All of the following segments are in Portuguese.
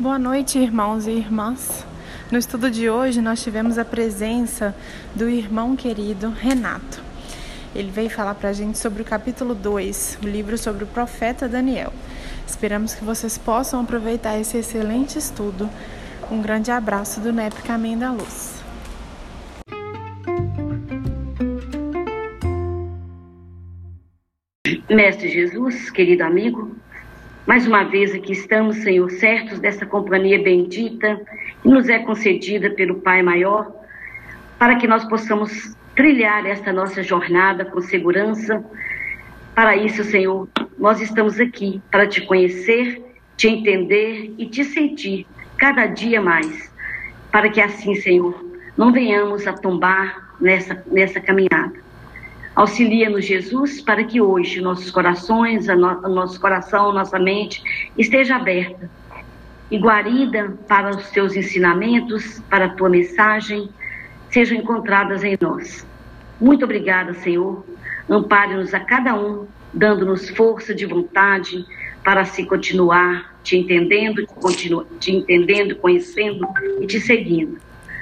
Boa noite, irmãos e irmãs. No estudo de hoje, nós tivemos a presença do irmão querido Renato. Ele veio falar para a gente sobre o capítulo 2, o livro sobre o profeta Daniel. Esperamos que vocês possam aproveitar esse excelente estudo. Um grande abraço do NEP Caminho da Luz. Mestre Jesus, querido amigo, mais uma vez aqui estamos, Senhor, certos dessa companhia bendita que nos é concedida pelo Pai Maior, para que nós possamos trilhar esta nossa jornada com segurança. Para isso, Senhor, nós estamos aqui para te conhecer, te entender e te sentir cada dia mais, para que assim, Senhor, não venhamos a tombar nessa, nessa caminhada. Auxilia-nos, Jesus, para que hoje nossos corações, a no, nosso coração, nossa mente esteja aberta e guarida para os teus ensinamentos, para a tua mensagem, sejam encontradas em nós. Muito obrigada, Senhor. Ampare-nos a cada um, dando-nos força de vontade para se continuar te entendendo, continu, te entendendo, conhecendo e te seguindo.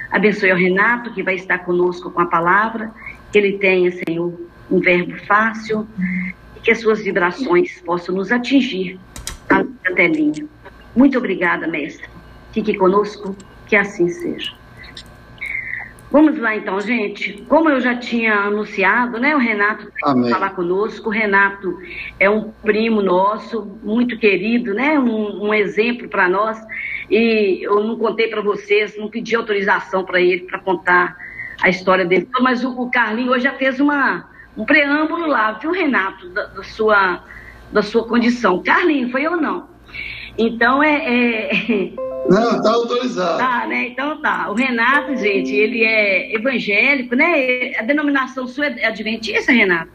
Abençoe o Renato, que vai estar conosco com a palavra, que ele tenha, Senhor, um verbo fácil e que as suas vibrações possam nos atingir a telinha. Muito obrigada, mestre. Fique conosco, que assim seja. Vamos lá então, gente. Como eu já tinha anunciado, né? O Renato vai falar conosco. O Renato é um primo nosso, muito querido, né? Um, um exemplo para nós. E eu não contei para vocês, não pedi autorização para ele para contar a história dele. Mas o, o Carlinho hoje já fez uma, um preâmbulo lá, viu, Renato, da, da, sua, da sua condição. Carlinhos, foi eu não. Então é. é... Não, tá autorizado. Tá, né? Então tá. O Renato, gente, ele é evangélico, né? A denominação sua é adventista, Renato?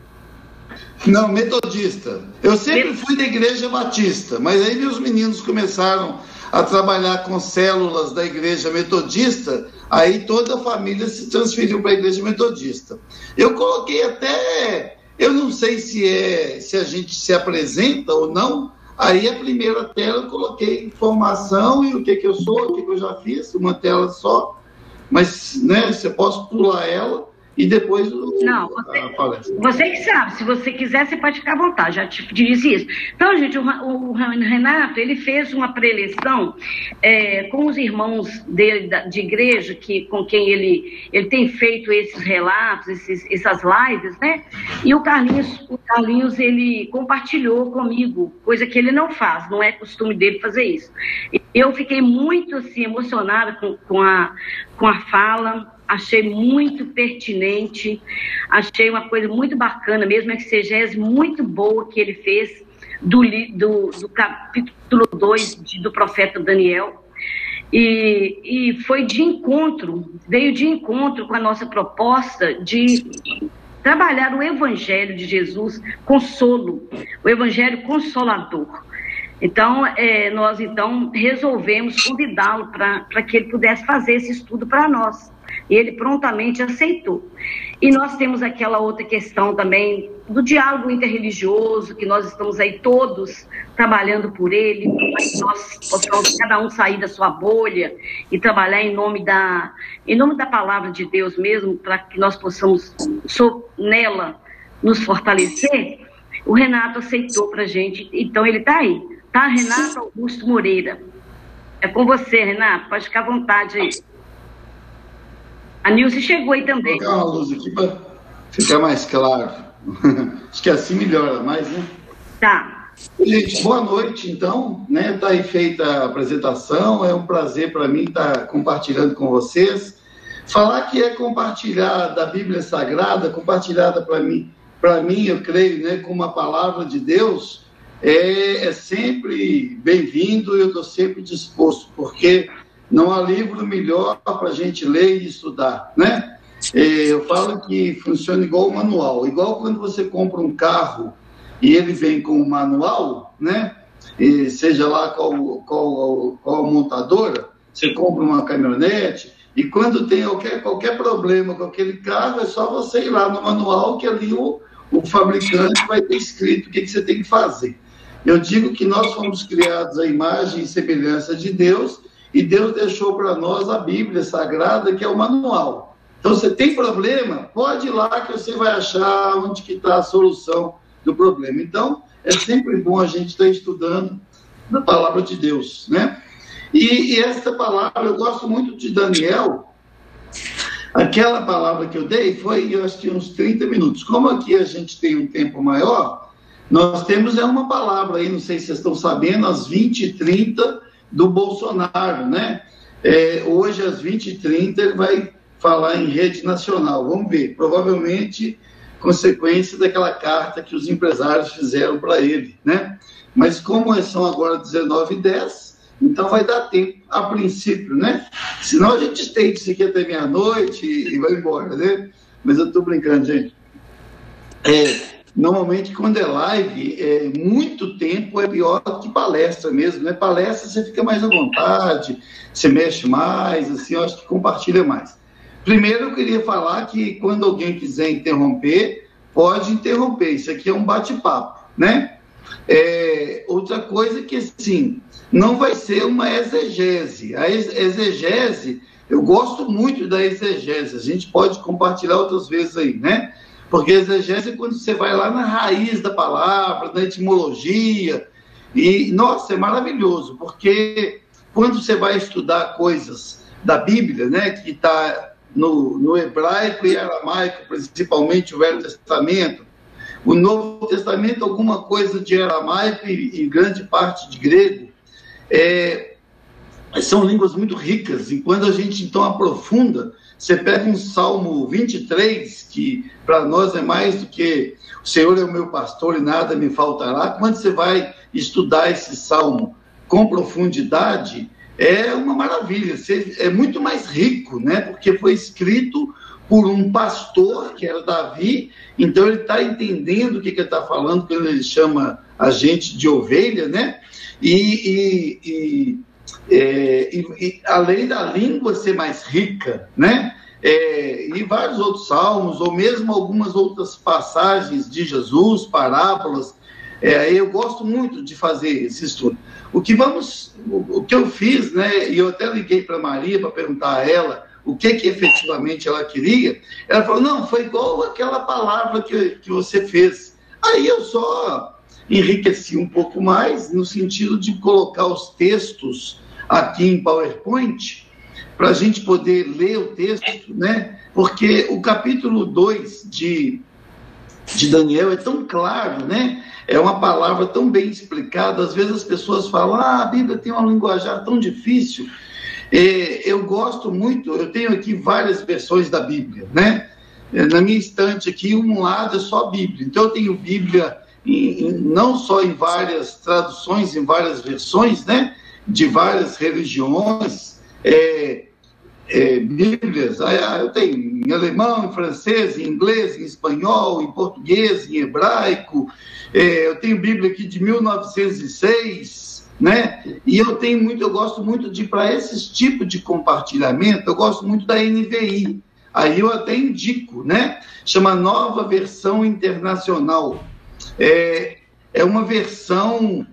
Não, metodista. Eu sempre fui da igreja batista, mas aí meus meninos começaram a trabalhar com células da igreja metodista, aí toda a família se transferiu para a igreja metodista. Eu coloquei até, eu não sei se é se a gente se apresenta ou não, aí a primeira tela eu coloquei informação e o que, que eu sou, o que, que eu já fiz, uma tela só, mas né, você pode pular ela e depois não, você, você, que sabe, se você quiser, você pode ficar à vontade, já te disse isso. Então, gente, o, o Renato, ele fez uma preleção é, com os irmãos dele, de igreja, que, com quem ele, ele tem feito esses relatos, esses, essas lives, né? E o Carlinhos, o Carlinhos, ele compartilhou comigo, coisa que ele não faz, não é costume dele fazer isso. Eu fiquei muito, assim, emocionada com, com, a, com a fala, achei muito pertinente, achei uma coisa muito bacana, mesmo a exegese muito boa que ele fez do, do, do capítulo 2 do profeta Daniel. E, e foi de encontro, veio de encontro com a nossa proposta de trabalhar o Evangelho de Jesus, consolo, o Evangelho consolador. Então, é, nós então resolvemos convidá-lo para que ele pudesse fazer esse estudo para nós. E ele prontamente aceitou. E nós temos aquela outra questão também do diálogo interreligioso, que nós estamos aí todos trabalhando por ele, para que nós possamos cada um sair da sua bolha e trabalhar em nome da, em nome da palavra de Deus mesmo, para que nós possamos so, nela nos fortalecer. O Renato aceitou para gente, então ele está aí, tá? Renato Augusto Moreira. É com você, Renato, pode ficar à vontade aí. A Nilce chegou aí também. Vou colocar uma luz aqui para ficar mais claro. Acho que assim melhora mais, né? Tá. Gente, boa noite, então. Né? Tá aí feita a apresentação. É um prazer para mim estar compartilhando com vocês. Falar que é compartilhar da Bíblia Sagrada, compartilhada para mim, para mim, eu creio, né, com uma palavra de Deus, é, é sempre bem-vindo. Eu estou sempre disposto, porque não há livro melhor para a gente ler e estudar, né? É, eu falo que funciona igual o manual, igual quando você compra um carro e ele vem com o manual, né? E seja lá qual, qual, qual montadora, você compra uma caminhonete e quando tem qualquer, qualquer problema com aquele carro, é só você ir lá no manual que ali o, o fabricante vai ter escrito o que, que você tem que fazer. Eu digo que nós fomos criados à imagem e semelhança de Deus e Deus deixou para nós a Bíblia Sagrada, que é o manual. Então, você tem problema? Pode ir lá que você vai achar onde que está a solução do problema. Então, é sempre bom a gente estar tá estudando a palavra de Deus, né? E, e essa palavra, eu gosto muito de Daniel, Aquela palavra que eu dei foi, eu acho que uns 30 minutos. Como aqui a gente tem um tempo maior, nós temos é uma palavra aí, não sei se vocês estão sabendo, às 20 e 30 do Bolsonaro, né? É, hoje, às 20h30, ele vai falar em rede nacional. Vamos ver. Provavelmente consequência daquela carta que os empresários fizeram para ele, né? Mas como são agora 19h10, então vai dar tempo, a princípio, né? Senão a gente estende isso aqui até meia-noite e vai embora, né? Mas eu estou brincando, gente. É, Normalmente, quando é live, é, muito tempo é pior do que palestra mesmo, né? Palestra você fica mais à vontade, você mexe mais, assim, eu acho que compartilha mais. Primeiro, eu queria falar que quando alguém quiser interromper, pode interromper. Isso aqui é um bate-papo, né? É, outra coisa que, assim, não vai ser uma exegese. A exegese, eu gosto muito da exegese, a gente pode compartilhar outras vezes aí, né? Porque exegese é quando você vai lá na raiz da palavra, da etimologia. E, nossa, é maravilhoso, porque quando você vai estudar coisas da Bíblia, né, que está no, no hebraico e aramaico, principalmente o Velho Testamento, o Novo Testamento, alguma coisa de aramaico e, e grande parte de grego, é, são línguas muito ricas, e quando a gente então aprofunda, você pega um Salmo 23, que para nós é mais do que o Senhor é o meu pastor e nada me faltará. Quando você vai estudar esse salmo com profundidade, é uma maravilha. Você, é muito mais rico, né? Porque foi escrito por um pastor, que era Davi, então ele está entendendo o que, que ele está falando quando ele chama a gente de ovelha, né? E, e, e é, e, e, além da língua ser mais rica, né? É, e vários outros salmos, ou mesmo algumas outras passagens de Jesus, parábolas. É, eu gosto muito de fazer esse estudo. O que vamos, o, que eu fiz, né? E eu até liguei para Maria para perguntar a ela o que que efetivamente ela queria. Ela falou: não, foi igual aquela palavra que, que você fez. Aí eu só enriqueci um pouco mais no sentido de colocar os textos aqui em PowerPoint, para a gente poder ler o texto, né? Porque o capítulo 2 de, de Daniel é tão claro, né? É uma palavra tão bem explicada. Às vezes as pessoas falam, ah, a Bíblia tem uma linguajar tão difícil. É, eu gosto muito, eu tenho aqui várias versões da Bíblia, né? Na minha estante aqui, um lado é só Bíblia. Então eu tenho Bíblia em, em, não só em várias traduções, em várias versões, né? de várias religiões, é, é, Bíblias, eu tenho em alemão, em francês, em inglês, em espanhol, em português, em hebraico, é, eu tenho Bíblia aqui de 1906, né? E eu tenho muito, eu gosto muito de, para esses tipos de compartilhamento, eu gosto muito da NVI. Aí eu até indico, né? Chama Nova Versão Internacional. É, é uma versão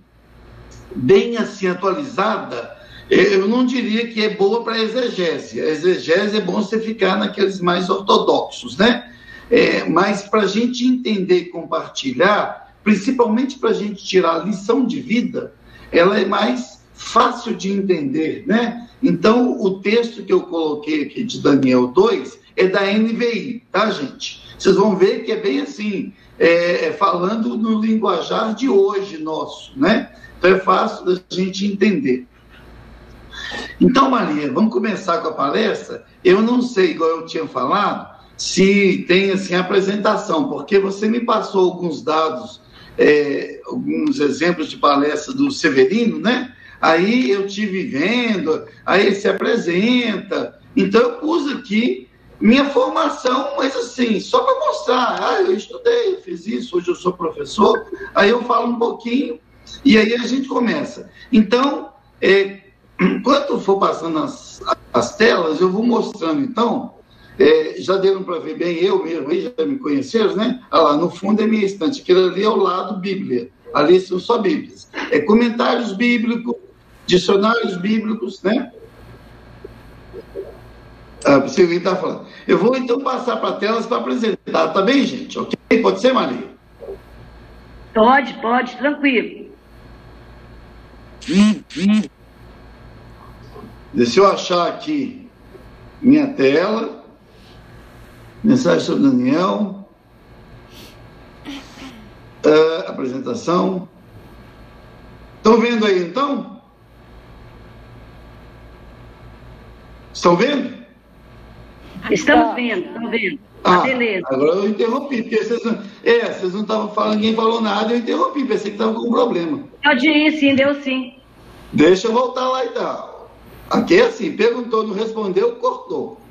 bem assim atualizada, eu não diria que é boa para exegese. A exegese é bom você ficar naqueles mais ortodoxos, né? É, mas para a gente entender e compartilhar, principalmente para a gente tirar a lição de vida, ela é mais fácil de entender, né? Então, o texto que eu coloquei aqui de Daniel 2 é da NVI, tá, gente? Vocês vão ver que é bem assim, é, é falando no linguajar de hoje nosso, né? Então é fácil da gente entender. Então, Maria, vamos começar com a palestra. Eu não sei, igual eu tinha falado, se tem assim apresentação, porque você me passou alguns dados, é, alguns exemplos de palestra do Severino, né? Aí eu tive vendo, aí ele se apresenta. Então eu pus aqui minha formação, mas assim, só para mostrar, ah, eu estudei, fiz isso, hoje eu sou professor, aí eu falo um pouquinho e aí a gente começa. Então, é, enquanto for passando as, as telas, eu vou mostrando, então, é, já deram para ver bem eu mesmo, aí já me conheceram, né? Ah lá, no fundo é minha estante, aquilo ali é o lado Bíblia, Ali são só Bíblias. É comentários bíblicos, dicionários bíblicos, né? Ah, você está falando. Eu vou então passar para telas para apresentar, tá bem, gente? Ok? Pode ser, Maria? Pode, pode, tranquilo. Deixa eu achar aqui minha tela. Mensagem sobre Daniel. Uh, apresentação. Estão vendo aí então? Estão vendo? Estamos vendo, estamos vendo. Ah, ah, beleza. Agora eu interrompi, porque vocês não, é, vocês não estavam falando, ninguém falou nada, eu interrompi, pensei que estava com um problema. Pode ir, sim, deu sim. Deixa eu voltar lá então. Aqui é assim, perguntou, não respondeu, cortou.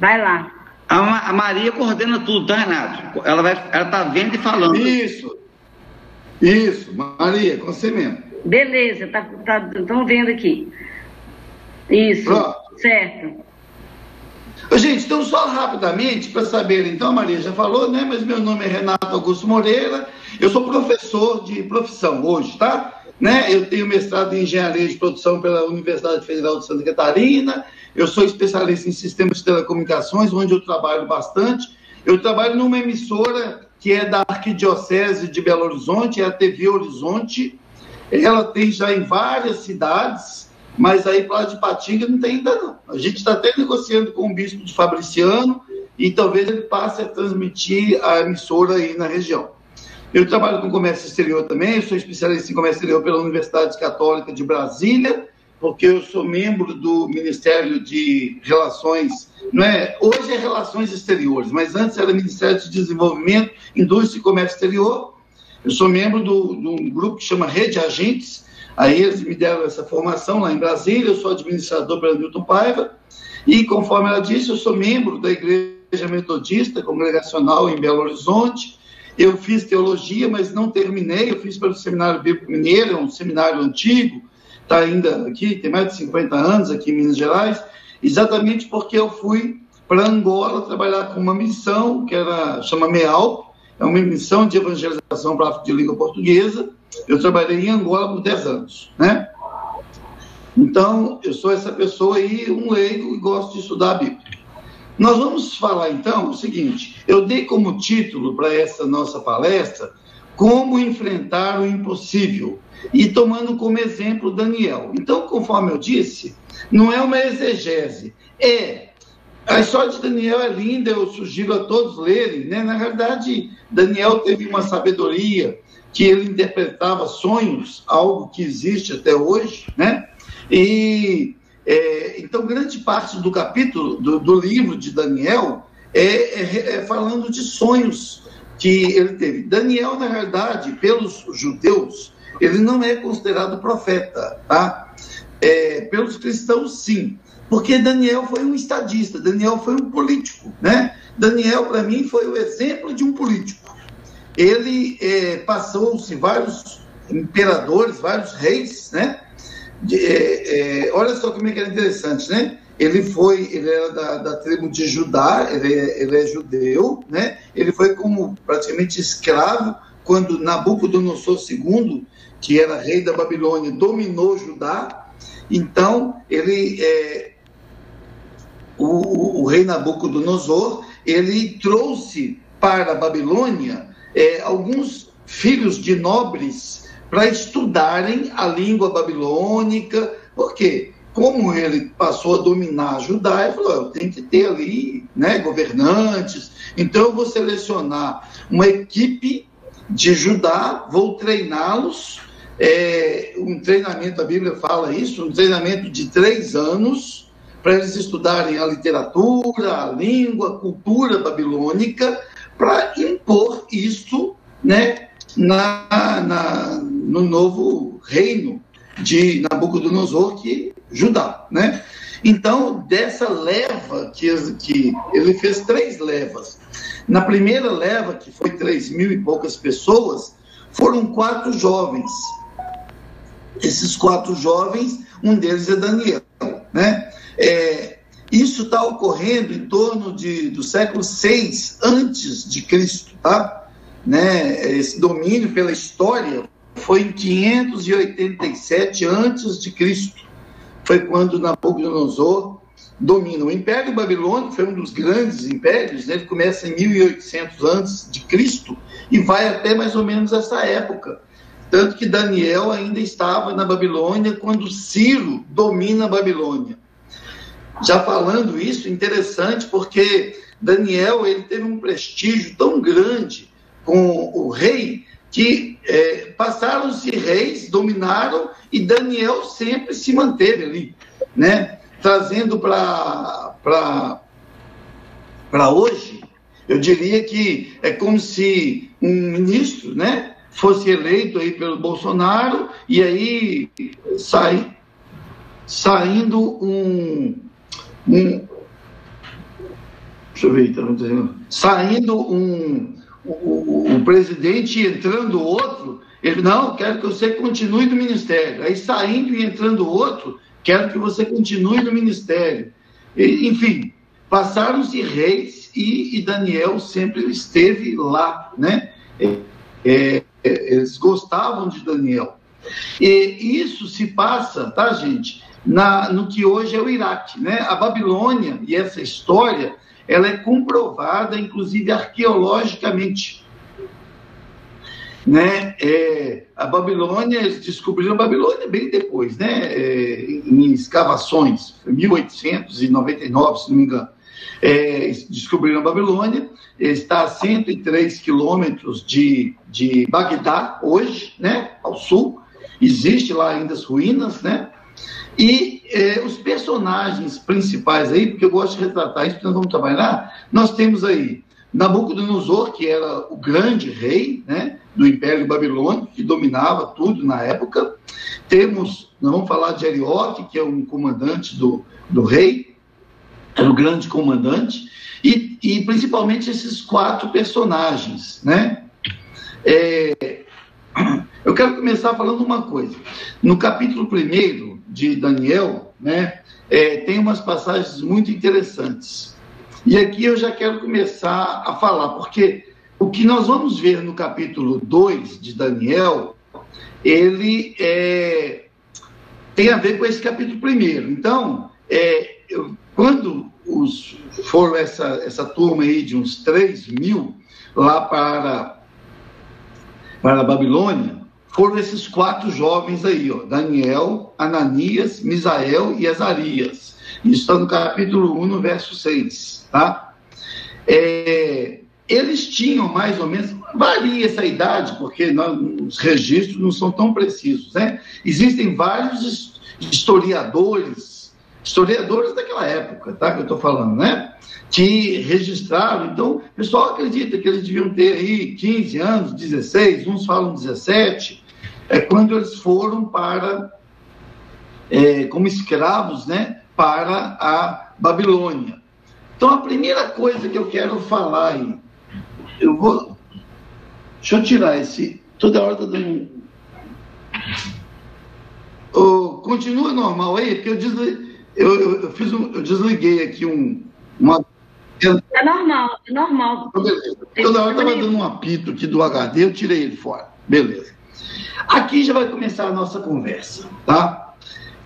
Vai lá. A, Maria coordena tudo, tá, Renato? Ela vai, ela tá vendo e falando. Isso. Isso, Maria, com você mesmo. Beleza, tá, tá, estão vendo aqui. Isso, Pronto. certo. Gente, então só rapidamente para saber, então a Maria já falou, né? Mas meu nome é Renato Augusto Moreira, eu sou professor de profissão hoje, tá? Né? Eu tenho mestrado em engenharia de produção pela Universidade Federal de Santa Catarina, eu sou especialista em sistemas de telecomunicações, onde eu trabalho bastante. Eu trabalho numa emissora que é da Arquidiocese de Belo Horizonte, é a TV Horizonte. Ela tem já em várias cidades, mas aí para de Patinga não tem ainda não. A gente está até negociando com o bispo de Fabriciano e talvez ele passe a transmitir a emissora aí na região. Eu trabalho com comércio exterior também, sou especialista em comércio exterior pela Universidade Católica de Brasília, porque eu sou membro do Ministério de Relações, não é? Hoje é Relações Exteriores, mas antes era Ministério de Desenvolvimento, Indústria e Comércio Exterior. Eu sou membro de um grupo que chama Rede Agentes, Aí eles me deram essa formação lá em Brasília, eu sou administrador pela Milton Paiva, e conforme ela disse, eu sou membro da Igreja Metodista Congregacional em Belo Horizonte. Eu fiz teologia, mas não terminei, eu fiz pelo Seminário Bíblico Mineiro, um seminário antigo, está ainda aqui, tem mais de 50 anos aqui em Minas Gerais, exatamente porque eu fui para Angola trabalhar com uma missão que era chama MEAL, é uma missão de evangelização para a de língua portuguesa, eu trabalhei em Angola por 10 anos, né? Então, eu sou essa pessoa aí, um leigo, e gosto de estudar a Bíblia. Nós vamos falar, então, o seguinte: eu dei como título para essa nossa palestra Como Enfrentar o Impossível, e tomando como exemplo Daniel. Então, conforme eu disse, não é uma exegese, é. A história de Daniel é linda, eu sugiro a todos lerem, né? Na verdade, Daniel teve uma sabedoria, que ele interpretava sonhos, algo que existe até hoje, né? E é, então grande parte do capítulo do, do livro de Daniel é, é, é, falando de sonhos que ele teve. Daniel, na verdade, pelos judeus, ele não é considerado profeta, tá? É, pelos cristãos, sim, porque Daniel foi um estadista, Daniel foi um político, né? Daniel, para mim, foi o exemplo de um político ele é, passou-se vários imperadores, vários reis, né? De, é, é, olha só como é que era interessante, né? Ele foi, ele era da, da tribo de Judá, ele é, ele é judeu, né? Ele foi como praticamente escravo quando Nabucodonosor II, que era rei da Babilônia, dominou Judá. Então, ele, é, o, o, rei Nabucodonosor, ele trouxe para a Babilônia é, alguns filhos de nobres para estudarem a língua babilônica, porque como ele passou a dominar Judá, ele falou, tenho que ter ali né, governantes, então eu vou selecionar uma equipe de Judá, vou treiná-los, é, um treinamento, a Bíblia fala isso, um treinamento de três anos, para eles estudarem a literatura, a língua, a cultura babilônica, para impor isso né, na, na, no novo reino de Nabucodonosor, que Judá. Né? Então, dessa leva, que, que ele fez três levas. Na primeira leva, que foi três mil e poucas pessoas, foram quatro jovens. Esses quatro jovens, um deles é Daniel. Né? É, isso está ocorrendo em torno de, do século 6 antes de Cristo, tá? Né, esse domínio pela história foi em 587 antes de Cristo. Foi quando Nabucodonosor domina o Império Babilônico, foi um dos grandes impérios, né? ele começa em 1800 antes de Cristo e vai até mais ou menos essa época. Tanto que Daniel ainda estava na Babilônia quando Ciro domina a Babilônia. Já falando isso, interessante, porque Daniel ele teve um prestígio tão grande com o rei que é, passaram-se reis, dominaram e Daniel sempre se manteve ali, né? Trazendo para hoje, eu diria que é como se um ministro, né, fosse eleito aí pelo Bolsonaro e aí sai saindo um, um deixa eu ver, tá saindo um o, o, presidente entrando outro, ele, não, quero que você continue no ministério. Aí saindo e entrando outro, quero que você continue no ministério. E, enfim, passaram-se reis e, e, Daniel sempre esteve lá, né? É, é, eles gostavam de Daniel. E isso se passa, tá, gente, na, no que hoje é o Iraque, né? A Babilônia e essa história ela é comprovada, inclusive arqueologicamente. Né? É, a Babilônia, eles descobriram a Babilônia bem depois, né? É, em escavações, 1899, se não me engano. É, descobriram a Babilônia, está a 103 quilômetros de, de Bagdá, hoje, né? ao sul. Existe lá ainda as ruínas, né? E é, os personagens principais aí, porque eu gosto de retratar isso, porque nós vamos trabalhar, nós temos aí Nabucodonosor, que era o grande rei né, do Império Babilônico, que dominava tudo na época. Temos, nós vamos falar de Arioque, que é um comandante do, do rei, era o grande comandante, e, e principalmente esses quatro personagens, né? É, eu quero começar falando uma coisa. No capítulo 1 de Daniel, né, é, tem umas passagens muito interessantes. E aqui eu já quero começar a falar, porque o que nós vamos ver no capítulo 2 de Daniel, ele é, tem a ver com esse capítulo 1. Então, é, eu, quando os, foram essa, essa turma aí de uns 3 mil lá para, para a Babilônia, foram esses quatro jovens aí, ó, Daniel, Ananias, Misael e Azarias. Isso está no capítulo 1, no verso 6, tá? É, eles tinham mais ou menos, varia essa idade, porque os registros não são tão precisos, né? Existem vários historiadores, historiadores daquela época, tá? Que eu estou falando, né? Que registraram, então, o pessoal acredita que eles deviam ter aí 15 anos, 16, uns falam 17, é quando eles foram para, é, como escravos, né, para a Babilônia. Então, a primeira coisa que eu quero falar aí, eu vou. Deixa eu tirar esse. Toda hora está dando. Oh, continua normal aí, porque eu, desli... eu, eu, eu, fiz um... eu desliguei aqui um, uma. É normal, é normal. Então, beleza. Toda hora estava dando um apito aqui do HD, eu tirei ele fora. Beleza. Aqui já vai começar a nossa conversa, tá?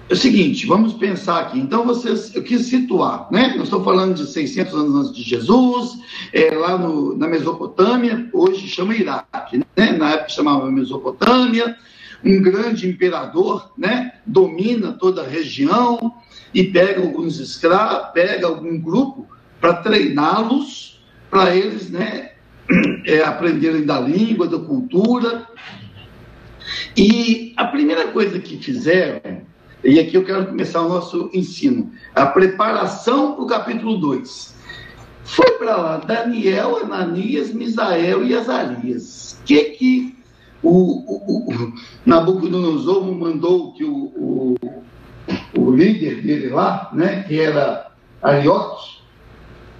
É o seguinte, vamos pensar aqui. Então, vocês, eu quis situar, né? Eu estou falando de 600 anos antes de Jesus, é, lá no, na Mesopotâmia, hoje chama Iraque, né? Na época chamava Mesopotâmia. Um grande imperador, né? Domina toda a região e pega alguns escravos, pega algum grupo para treiná-los, para eles, né? É, aprenderem da língua, da cultura e a primeira coisa que fizeram, e aqui eu quero começar o nosso ensino, a preparação para o capítulo 2. Foi para lá Daniel, Ananias, Misael e Azarias. O que que o, o, o Nabucodonosor mandou que o, o, o líder dele lá, né, que era Arioque,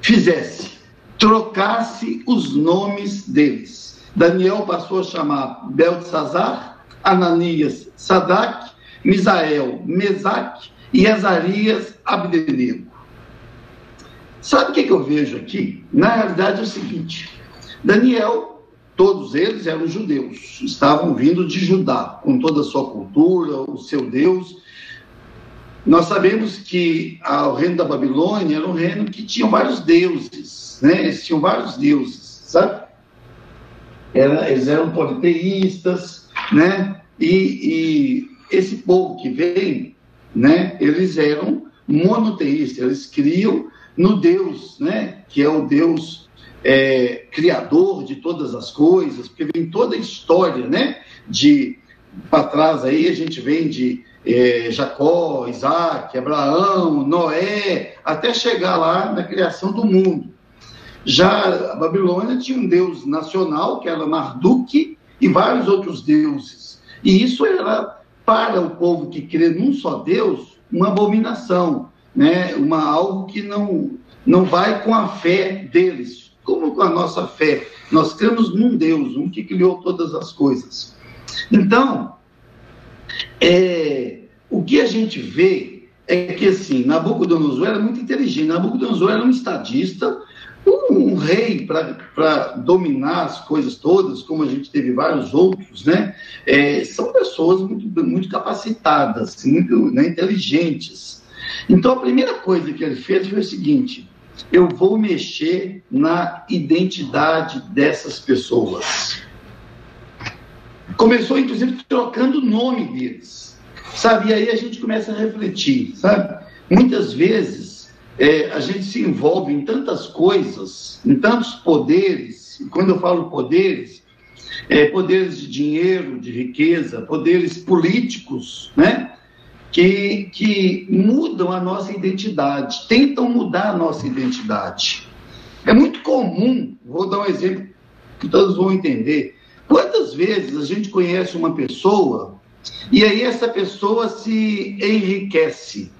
fizesse? Trocasse os nomes deles. Daniel passou a chamar Beltzazar, Ananias, Sadak, Misael, Mesaque e Azarias, Abdenego. Sabe o que, que eu vejo aqui? Na realidade é o seguinte: Daniel todos eles eram judeus, estavam vindo de Judá, com toda a sua cultura, o seu Deus. Nós sabemos que o reino da Babilônia era um reino que tinha vários deuses, né? Eles tinham vários deuses, sabe? Era, eles eram politeístas, né? E, e esse povo que vem, né? Eles eram monoteístas, eles criam no Deus, né? Que é o Deus é, criador de todas as coisas, porque vem toda a história, né? De para trás aí a gente vem de é, Jacó, Isaac, Abraão, Noé, até chegar lá na criação do mundo. Já a Babilônia tinha um deus nacional, que era Marduk, e vários outros deuses. E isso era, para o povo que crê num só Deus, uma abominação, né? uma, algo que não, não vai com a fé deles, como com a nossa fé. Nós cremos num Deus, um que criou todas as coisas. Então, é, o que a gente vê é que, assim, Nabucodonosor era muito inteligente. Nabucodonosor era um estadista, um, um rei para dominar as coisas todas, como a gente teve vários outros, né? É, são pessoas muito, muito capacitadas, muito né, inteligentes. Então, a primeira coisa que ele fez foi o seguinte: eu vou mexer na identidade dessas pessoas. Começou, inclusive, trocando o nome deles, sabe? E aí a gente começa a refletir, sabe? Muitas vezes é, a gente se envolve em tantas coisas, em tantos poderes, e quando eu falo poderes, é, poderes de dinheiro, de riqueza, poderes políticos, né? Que, que mudam a nossa identidade, tentam mudar a nossa identidade. É muito comum, vou dar um exemplo que todos vão entender. Quantas vezes a gente conhece uma pessoa e aí essa pessoa se enriquece?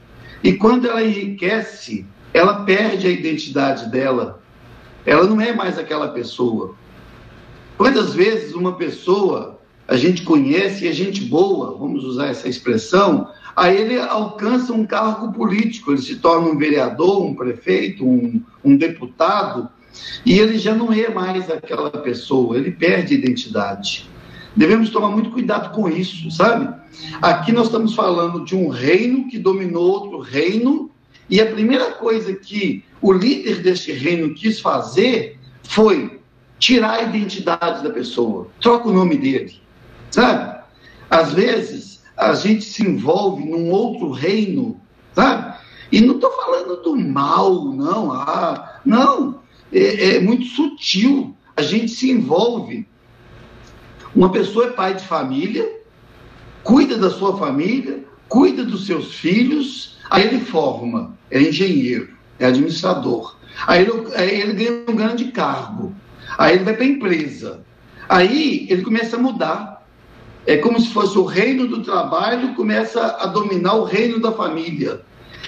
E quando ela enriquece, ela perde a identidade dela. Ela não é mais aquela pessoa. Quantas vezes uma pessoa a gente conhece e é gente boa, vamos usar essa expressão, aí ele alcança um cargo político, ele se torna um vereador, um prefeito, um, um deputado, e ele já não é mais aquela pessoa, ele perde identidade. Devemos tomar muito cuidado com isso, sabe? Aqui nós estamos falando de um reino que dominou outro reino, e a primeira coisa que o líder deste reino quis fazer foi tirar a identidade da pessoa, troca o nome dele, sabe? Às vezes a gente se envolve num outro reino, sabe? E não estou falando do mal, não. Ah, não, é, é muito sutil. A gente se envolve. Uma pessoa é pai de família, cuida da sua família, cuida dos seus filhos, aí ele forma, é engenheiro, é administrador. Aí ele, aí ele ganha um grande cargo. Aí ele vai para a empresa. Aí ele começa a mudar. É como se fosse o reino do trabalho começa a dominar o reino da família.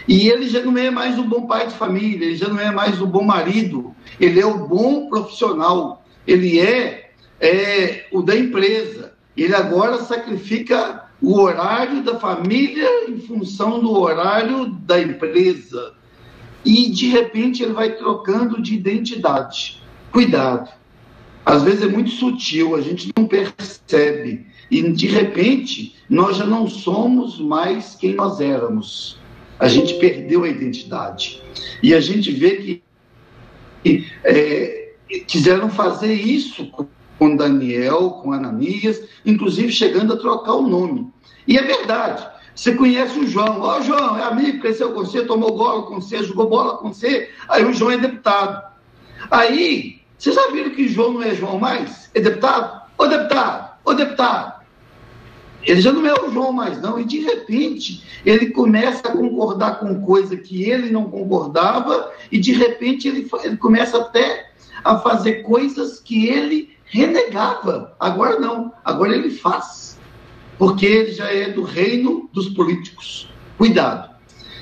E ele já não é mais o bom pai de família, ele já não é mais o bom marido, ele é o bom profissional, ele é, é o da empresa. Ele agora sacrifica o horário da família em função do horário da empresa. E de repente ele vai trocando de identidade. Cuidado. Às vezes é muito sutil, a gente não percebe. E de repente nós já não somos mais quem nós éramos a gente perdeu a identidade. E a gente vê que, é, quiseram fazer isso com Daniel, com Ananias, inclusive chegando a trocar o nome. E é verdade. Você conhece o João. Ó, oh, João, é amigo, cresceu com você, tomou bola com você, jogou bola com você. Aí o João é deputado. Aí, vocês já viram que João não é João mais? É deputado? Ô deputado, ô deputado. Ele já não é o João mais, não. E de repente ele começa a concordar com coisa que ele não concordava, e de repente ele, ele começa até a fazer coisas que ele renegava. Agora não, agora ele faz. Porque ele já é do reino dos políticos. Cuidado.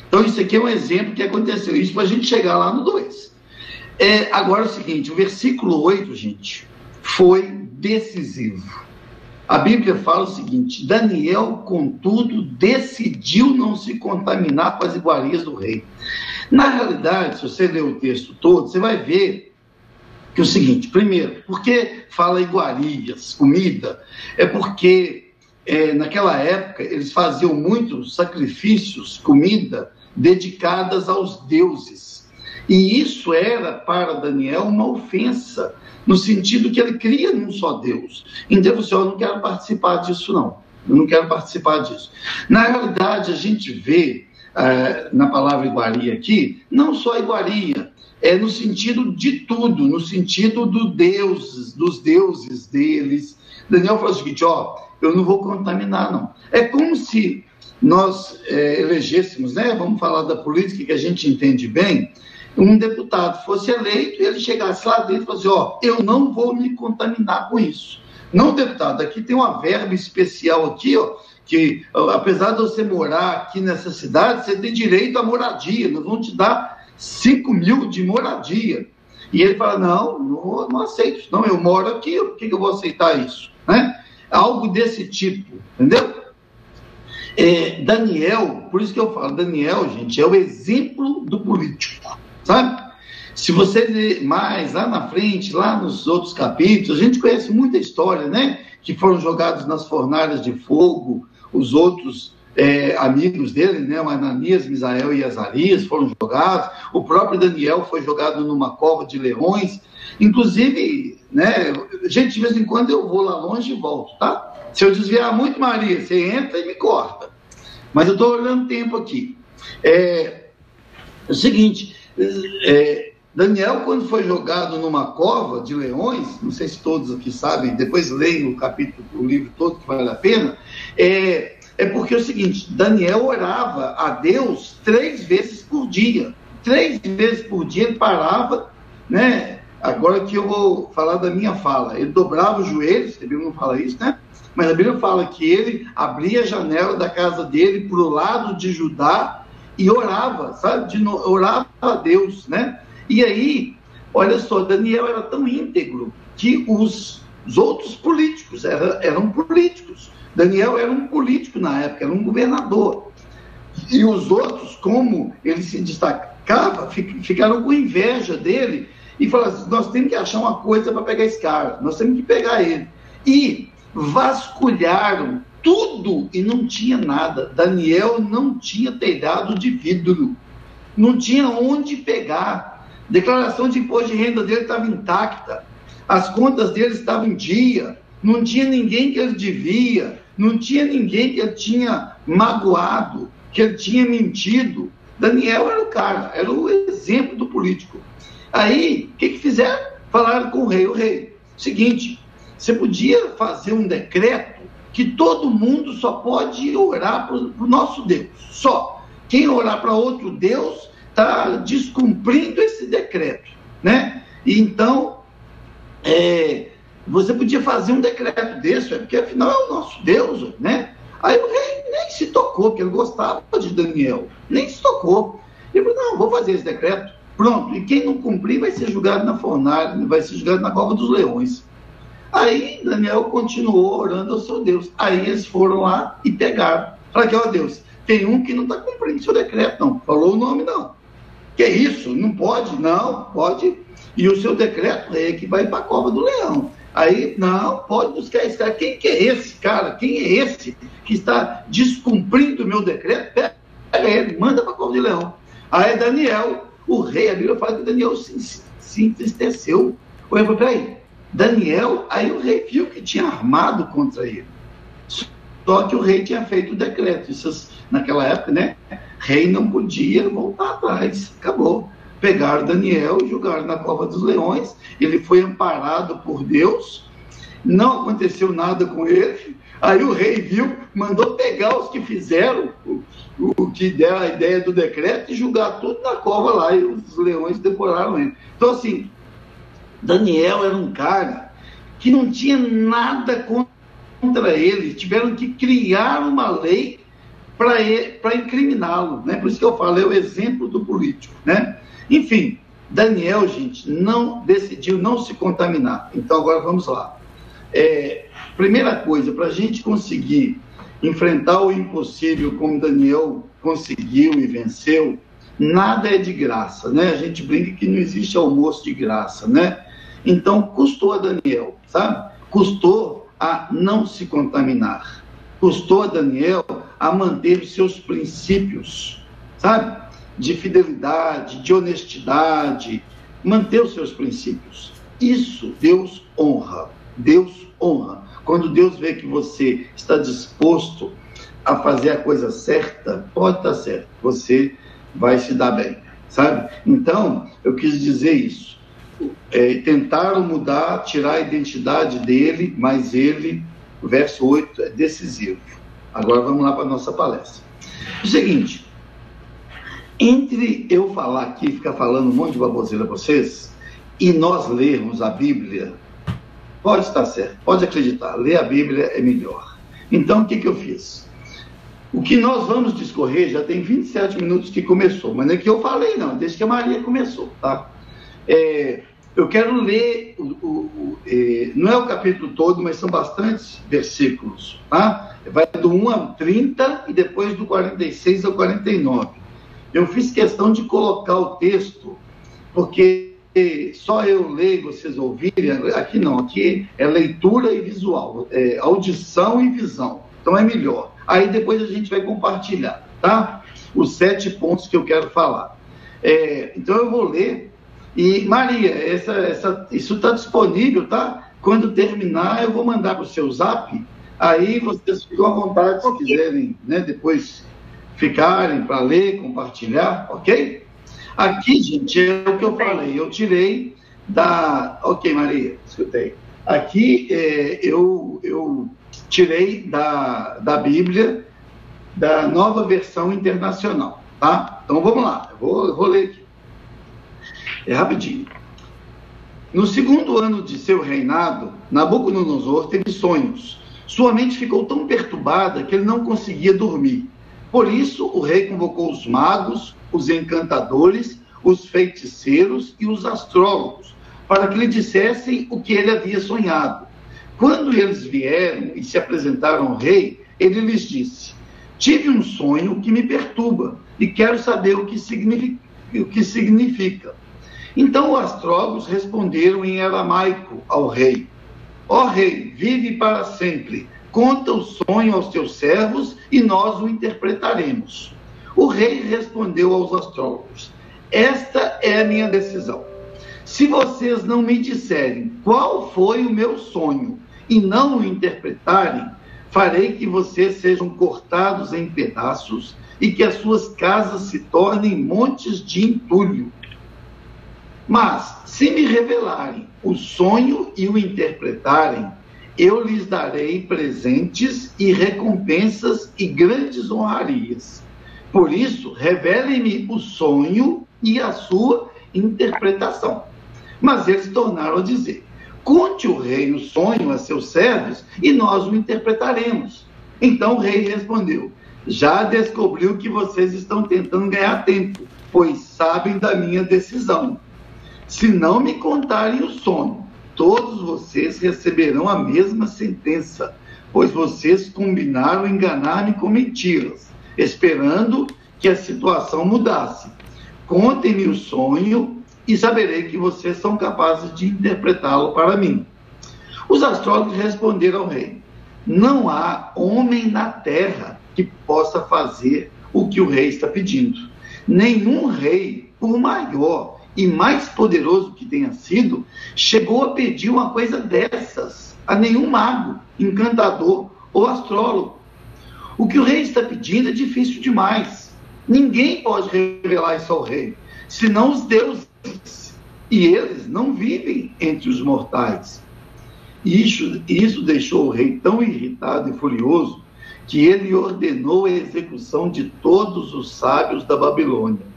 Então, isso aqui é um exemplo que aconteceu. Isso para a gente chegar lá no 2. É, agora é o seguinte: o versículo 8, gente, foi decisivo. A Bíblia fala o seguinte: Daniel, contudo, decidiu não se contaminar com as iguarias do rei. Na realidade, se você ler o texto todo, você vai ver Que é o seguinte: primeiro, por que fala iguarias, comida? É porque é, naquela época eles faziam muitos sacrifícios, comida, dedicadas aos deuses. E isso era para Daniel uma ofensa, no sentido que ele cria num só Deus. Então, você, eu não quero participar disso, não. Eu não quero participar disso. Na realidade, a gente vê uh, na palavra iguaria aqui, não só iguaria, é no sentido de tudo, no sentido do deuses, dos deuses deles. Daniel falou o seguinte: ó, eu não vou contaminar, não. É como se nós é, elegêssemos, né? Vamos falar da política que a gente entende bem. Um deputado fosse eleito ele chegasse lá dentro e falasse: ó, eu não vou me contaminar com isso. Não, deputado, aqui tem uma verba especial aqui, ó, que apesar de você morar aqui nessa cidade, você tem direito à moradia, nós vamos te dar 5 mil de moradia. E ele fala, não, não, não aceito não, eu moro aqui, por que, que eu vou aceitar isso? Né? Algo desse tipo, entendeu? É, Daniel, por isso que eu falo, Daniel, gente, é o exemplo do político, sabe? Se você ler mais lá na frente, lá nos outros capítulos, a gente conhece muita história, né? Que foram jogados nas fornalhas de fogo, os outros é, amigos dele, né? O Ananias, Misael e Azarias foram jogados, o próprio Daniel foi jogado numa cova de leões. Inclusive, né? Gente, de vez em quando eu vou lá longe e volto, tá? Se eu desviar muito, Maria, você entra e me corta. Mas eu estou olhando tempo aqui. É, é o seguinte, é, Daniel, quando foi jogado numa cova de leões, não sei se todos aqui sabem, depois leiam o capítulo, o livro todo que vale a pena, é, é porque é o seguinte: Daniel orava a Deus três vezes por dia. Três vezes por dia ele parava, né? Agora que eu vou falar da minha fala, ele dobrava os joelhos, a Bíblia não fala isso, né? Mas a Bíblia fala que ele abria a janela da casa dele para o lado de Judá e orava, sabe? De, orava a Deus, né? E aí, olha só, Daniel era tão íntegro que os, os outros políticos era, eram políticos. Daniel era um político na época, era um governador. E os outros, como ele se destacava, ficaram com inveja dele e falaram assim: nós temos que achar uma coisa para pegar esse cara, nós temos que pegar ele. E vasculharam tudo e não tinha nada. Daniel não tinha telhado de vidro, não tinha onde pegar. Declaração de imposto de renda dele estava intacta, as contas dele estavam em dia, não tinha ninguém que ele devia, não tinha ninguém que ele tinha magoado, que ele tinha mentido. Daniel era o cara, era o exemplo do político. Aí, o que, que fizeram? Falaram com o rei: o rei, seguinte, você podia fazer um decreto que todo mundo só pode orar para o nosso Deus, só. Quem orar para outro Deus está descumprindo esse decreto, né? E então, é, você podia fazer um decreto desse, porque afinal é o nosso Deus, né? Aí o rei nem se tocou, porque ele gostava de Daniel, nem se tocou. Ele falou, não, vou fazer esse decreto. Pronto, e quem não cumprir vai ser julgado na fornalha, vai ser julgado na cova dos leões. Aí Daniel continuou orando ao seu Deus. Aí eles foram lá e pegaram. Falaram que, ó Deus, tem um que não está cumprindo seu decreto, não. Falou o nome, não. Que isso? Não pode? Não, pode. E o seu decreto é que vai para a cova do leão. Aí, não, pode buscar esse cara. Quem que é esse cara? Quem é esse que está descumprindo o meu decreto? Pega ele, manda para a cova do leão. Aí Daniel, o rei, a Bíblia fala que Daniel se, se entristeceu. Falou, peraí, Daniel, aí o rei viu que tinha armado contra ele. Só que o rei tinha feito o decreto. Isso, naquela época, né? Rei não podia voltar atrás. Acabou. Pegaram Daniel jogaram na cova dos leões. Ele foi amparado por Deus. Não aconteceu nada com ele. Aí o rei viu, mandou pegar os que fizeram o, o que deram a ideia do decreto e jogar tudo na cova lá. E os leões devoraram ele. Então, assim, Daniel era um cara que não tinha nada contra ele, tiveram que criar uma lei para incriminá-lo. Né? Por isso que eu falo, é o exemplo do político. Né? Enfim, Daniel, gente, não decidiu não se contaminar. Então agora vamos lá. É, primeira coisa, para a gente conseguir enfrentar o impossível como Daniel conseguiu e venceu, nada é de graça, né? A gente brinca que não existe almoço de graça, né? Então, custou a Daniel, sabe? Custou a não se contaminar. Custou a Daniel a manter os seus princípios, sabe? De fidelidade, de honestidade, manter os seus princípios. Isso Deus honra. Deus honra. Quando Deus vê que você está disposto a fazer a coisa certa, pode estar certo, você vai se dar bem, sabe? Então, eu quis dizer isso. É, tentaram mudar, tirar a identidade dele, mas ele, o verso 8, é decisivo. Agora vamos lá para a nossa palestra. O seguinte, entre eu falar aqui, ficar falando um monte de baboseira para vocês, e nós lermos a Bíblia, pode estar certo, pode acreditar, ler a Bíblia é melhor. Então, o que, que eu fiz? O que nós vamos discorrer já tem 27 minutos que começou, mas não é que eu falei, não, desde que a Maria começou, tá? É, eu quero ler, o, o, o é, não é o capítulo todo, mas são bastantes versículos, tá? Vai do 1 ao 30 e depois do 46 ao 49. Eu fiz questão de colocar o texto, porque só eu leio vocês ouvirem, aqui não, aqui é leitura e visual, é audição e visão, então é melhor. Aí depois a gente vai compartilhar, tá? Os sete pontos que eu quero falar. É, então eu vou ler. E Maria, essa, essa, isso está disponível, tá? Quando terminar, eu vou mandar para o seu zap. Aí vocês ficam à vontade se quiserem, né? Depois ficarem para ler, compartilhar, ok? Aqui, gente, é o que eu falei. Eu tirei da. Ok, Maria, escutei. Aqui é, eu, eu tirei da, da Bíblia, da nova versão internacional, tá? Então vamos lá, eu vou, eu vou ler aqui. É rapidinho. No segundo ano de seu reinado, Nabucodonosor teve sonhos. Sua mente ficou tão perturbada que ele não conseguia dormir. Por isso, o rei convocou os magos, os encantadores, os feiticeiros e os astrólogos, para que lhe dissessem o que ele havia sonhado. Quando eles vieram e se apresentaram ao rei, ele lhes disse: Tive um sonho que me perturba e quero saber o que significa. O que significa. Então os astrólogos responderam em aramaico ao rei: Ó rei, vive para sempre. Conta o sonho aos teus servos e nós o interpretaremos. O rei respondeu aos astrólogos: Esta é a minha decisão. Se vocês não me disserem qual foi o meu sonho e não o interpretarem, farei que vocês sejam cortados em pedaços e que as suas casas se tornem montes de entulho. Mas, se me revelarem o sonho e o interpretarem, eu lhes darei presentes e recompensas e grandes honrarias. Por isso, revelem-me o sonho e a sua interpretação. Mas eles tornaram a dizer: Conte o rei o sonho a seus servos e nós o interpretaremos. Então o rei respondeu: Já descobriu que vocês estão tentando ganhar tempo, pois sabem da minha decisão. Se não me contarem o sonho, todos vocês receberão a mesma sentença, pois vocês combinaram enganar-me com mentiras, esperando que a situação mudasse. Contem-me o sonho e saberei que vocês são capazes de interpretá-lo para mim. Os astrólogos responderam ao rei: Não há homem na terra que possa fazer o que o rei está pedindo. Nenhum rei, por maior e mais poderoso que tenha sido, chegou a pedir uma coisa dessas a nenhum mago, encantador ou astrólogo. O que o rei está pedindo é difícil demais. Ninguém pode revelar isso ao rei, senão os deuses e eles não vivem entre os mortais. Isso, isso deixou o rei tão irritado e furioso que ele ordenou a execução de todos os sábios da Babilônia.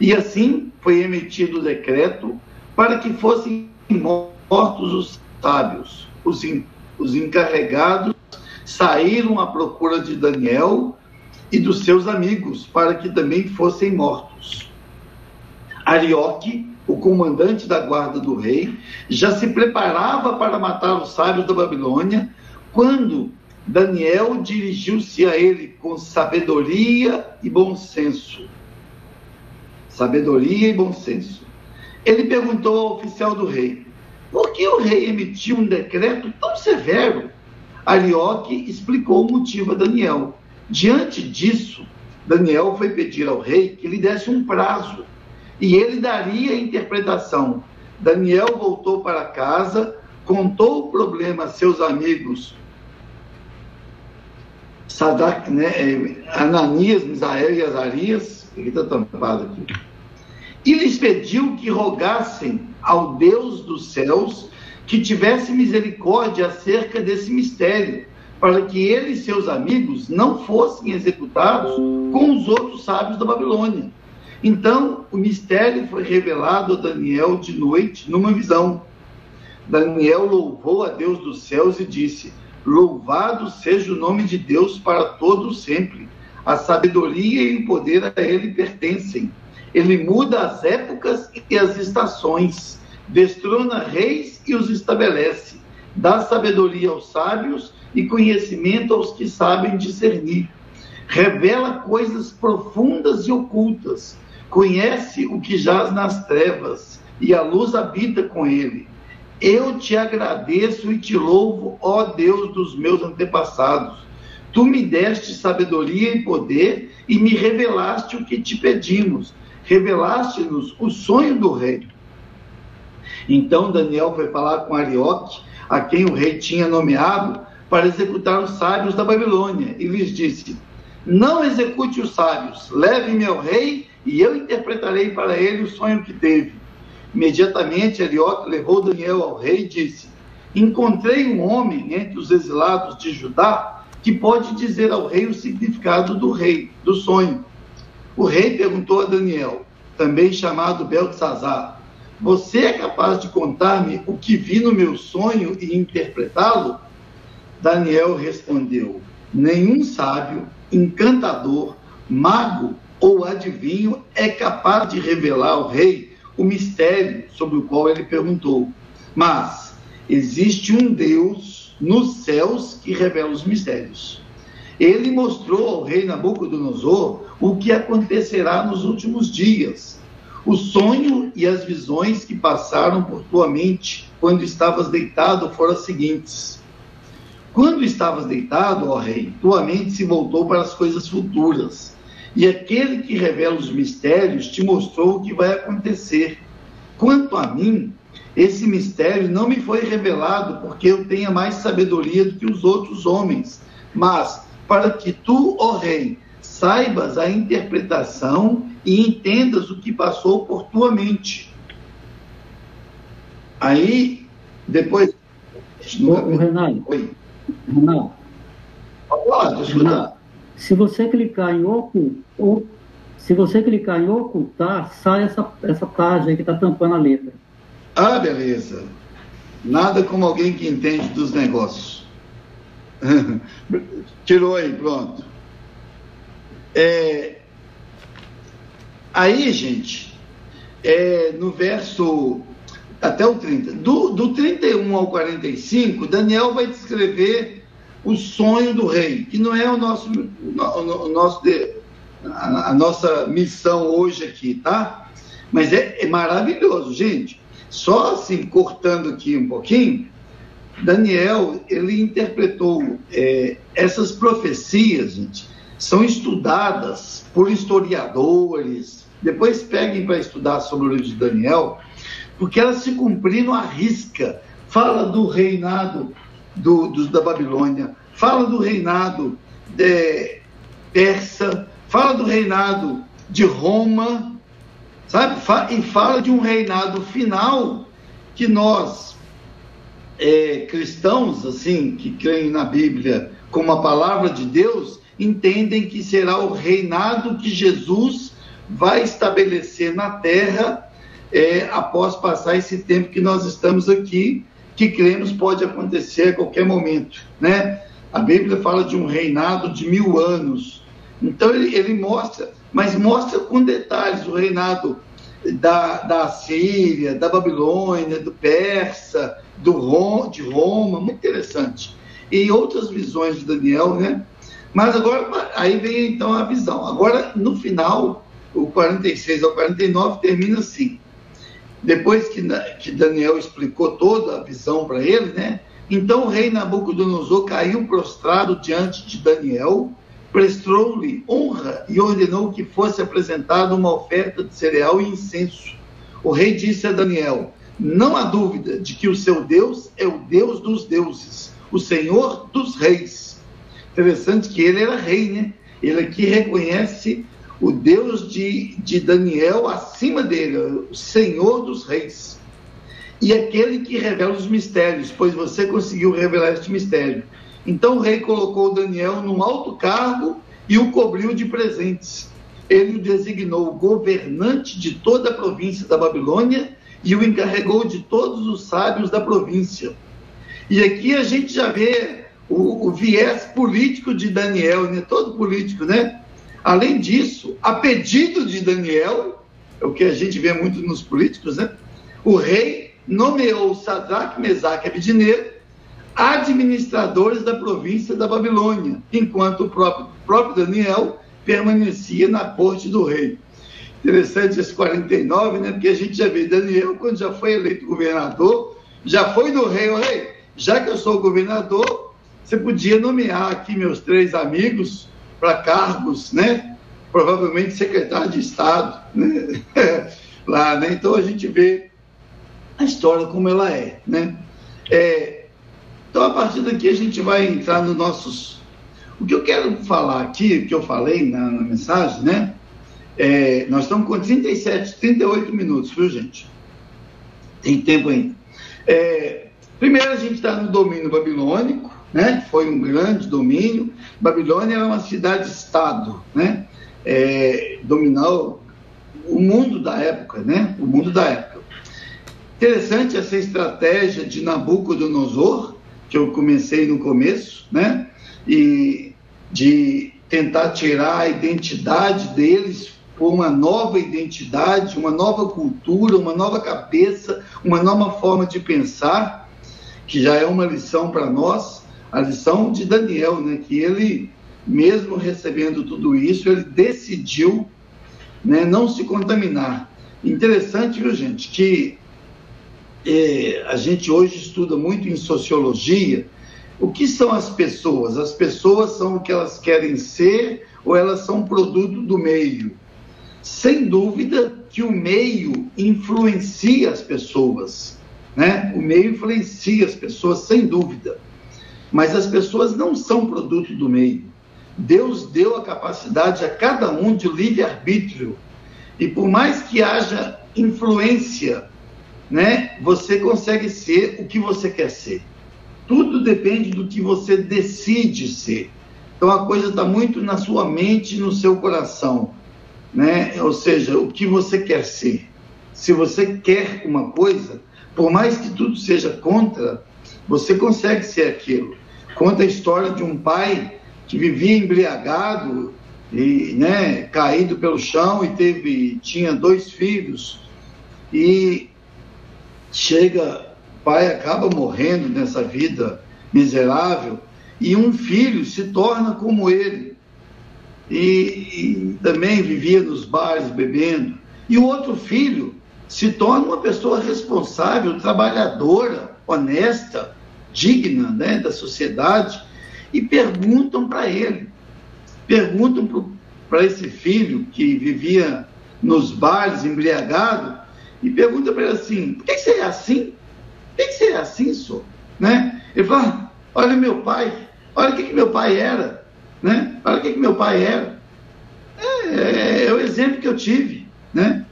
E assim foi emitido o decreto para que fossem mortos os sábios. Os, os encarregados saíram à procura de Daniel e dos seus amigos para que também fossem mortos. Arioque, o comandante da guarda do rei, já se preparava para matar os sábios da Babilônia, quando Daniel dirigiu-se a ele com sabedoria e bom senso. Sabedoria e bom senso. Ele perguntou ao oficial do rei: por que o rei emitiu um decreto tão severo? Arioque explicou o motivo a Daniel. Diante disso, Daniel foi pedir ao rei que lhe desse um prazo e ele daria a interpretação. Daniel voltou para casa, contou o problema a seus amigos Sadak, né, Ananias, Misael e Azarias, que está tampado aqui, e lhes pediu que rogassem ao Deus dos céus que tivesse misericórdia acerca desse mistério, para que ele e seus amigos não fossem executados com os outros sábios da Babilônia. Então, o mistério foi revelado a Daniel de noite numa visão. Daniel louvou a Deus dos céus e disse: Louvado seja o nome de Deus para todos sempre. A sabedoria e o poder a ele pertencem. Ele muda as épocas e as estações, destrona reis e os estabelece, dá sabedoria aos sábios e conhecimento aos que sabem discernir. Revela coisas profundas e ocultas, conhece o que jaz nas trevas, e a luz habita com ele. Eu te agradeço e te louvo, ó Deus dos meus antepassados. Tu me deste sabedoria e poder e me revelaste o que te pedimos. Revelaste-nos o sonho do rei. Então Daniel foi falar com Arioque, a quem o rei tinha nomeado para executar os sábios da Babilônia, e lhes disse: Não execute os sábios, leve-me ao rei e eu interpretarei para ele o sonho que teve. Imediatamente Arioque levou Daniel ao rei e disse: Encontrei um homem entre os exilados de Judá que pode dizer ao rei o significado do rei, do sonho. O rei perguntou a Daniel, também chamado Beltzazar: você é capaz de contar-me o que vi no meu sonho e interpretá-lo? Daniel respondeu: Nenhum sábio, encantador, mago ou adivinho é capaz de revelar ao rei o mistério sobre o qual ele perguntou. Mas existe um Deus nos céus que revela os mistérios. Ele mostrou ao rei Nabucodonosor o que acontecerá nos últimos dias o sonho e as visões que passaram por tua mente quando estavas deitado foram as seguintes. Quando estavas deitado, ó rei, tua mente se voltou para as coisas futuras, e aquele que revela os mistérios te mostrou o que vai acontecer. Quanto a mim, esse mistério não me foi revelado porque eu tenha mais sabedoria do que os outros homens, mas para que tu, ó rei, saibas a interpretação e entendas o que passou por tua mente. Aí, depois. Ô, ô Renato. Oi. Renato. Pode Renato, se você clicar em ocultar, se você clicar em ocultar, sai essa, essa página que está tampando a letra. Ah, beleza. Nada como alguém que entende dos negócios. Tirou aí, pronto. É, Aí, gente, é, no verso até o 30, do, do 31 ao 45, Daniel vai descrever o sonho do rei, que não é o nosso, o, nosso a, a, nossa missão hoje aqui, tá? Mas é, é maravilhoso, gente. Só assim, cortando aqui um pouquinho, Daniel, ele interpretou é, essas profecias, gente, são estudadas por historiadores, depois peguem para estudar sobre o livro de Daniel, porque elas se cumpriram à risca. Fala do reinado do, do, da Babilônia, fala do reinado de persa, fala do reinado de Roma, sabe? E fala de um reinado final que nós, é, cristãos, assim, que creem na Bíblia como a palavra de Deus, entendem que será o reinado que Jesus vai estabelecer na terra é, após passar esse tempo que nós estamos aqui, que cremos pode acontecer a qualquer momento, né? A Bíblia fala de um reinado de mil anos. Então ele, ele mostra, mas mostra com detalhes o reinado da, da Síria, da Babilônia, do Persa, do Rom, de Roma, muito interessante. E outras visões de Daniel, né? Mas agora, aí vem então a visão. Agora, no final, o 46 ao 49 termina assim: depois que, que Daniel explicou toda a visão para ele, né? Então o rei Nabucodonosor caiu prostrado diante de Daniel, prestou-lhe honra e ordenou que fosse apresentada uma oferta de cereal e incenso. O rei disse a Daniel: Não há dúvida de que o seu Deus é o Deus dos deuses, o Senhor dos reis. Interessante que ele era rei, né? Ele aqui reconhece o Deus de, de Daniel acima dele, o Senhor dos reis. E aquele que revela os mistérios, pois você conseguiu revelar este mistério. Então o rei colocou Daniel num alto cargo e o cobriu de presentes. Ele o designou governante de toda a província da Babilônia e o encarregou de todos os sábios da província. E aqui a gente já vê o, o viés político de Daniel, né? todo político, né? Além disso, a pedido de Daniel, é o que a gente vê muito nos políticos, né? O rei nomeou Sadraque, Mesaque e Abidineiro administradores da província da Babilônia, enquanto o próprio, próprio Daniel permanecia na corte do rei. Interessante esse 49, né? Porque a gente já vê Daniel, quando já foi eleito governador, já foi do rei, o rei, já que eu sou governador, você podia nomear aqui meus três amigos para cargos, né? Provavelmente secretário de Estado, né? Lá, né? Então a gente vê a história como ela é, né? É, então a partir daqui a gente vai entrar nos nossos. O que eu quero falar aqui, que eu falei na, na mensagem, né? É, nós estamos com 37, 38 minutos, viu, gente? Tem tempo ainda. É, primeiro a gente está no domínio babilônico, né? Foi um grande domínio. Babilônia era uma cidade-estado, né? É, dominou o mundo da época, né? O mundo da época. Interessante essa estratégia de Nabucodonosor, que eu comecei no começo, né? E de tentar tirar a identidade deles por uma nova identidade, uma nova cultura, uma nova cabeça, uma nova forma de pensar, que já é uma lição para nós a lição de Daniel, né, que ele, mesmo recebendo tudo isso, ele decidiu né, não se contaminar. Interessante, viu, gente, que a gente hoje estuda muito em sociologia o que são as pessoas. As pessoas são o que elas querem ser ou elas são produto do meio. Sem dúvida que o meio influencia as pessoas, né? O meio influencia as pessoas, sem dúvida. Mas as pessoas não são produto do meio. Deus deu a capacidade a cada um de livre-arbítrio. E por mais que haja influência, né, você consegue ser o que você quer ser. Tudo depende do que você decide ser. Então a coisa está muito na sua mente no seu coração. Né? Ou seja, o que você quer ser. Se você quer uma coisa, por mais que tudo seja contra, você consegue ser aquilo. Conta a história de um pai que vivia embriagado e, né, caído pelo chão e teve tinha dois filhos e chega pai acaba morrendo nessa vida miserável e um filho se torna como ele. E, e também vivia nos bares bebendo. E o outro filho se torna uma pessoa responsável, trabalhadora, honesta, digna né, da sociedade e perguntam para ele, perguntam para esse filho que vivia nos bares embriagado e pergunta para ele assim: por que você é assim? Por que você é assim, senhor? Né? Ele fala: olha meu pai, olha o que, que meu pai era, né? olha o que, que meu pai era. É, é, é o exemplo que eu tive, né?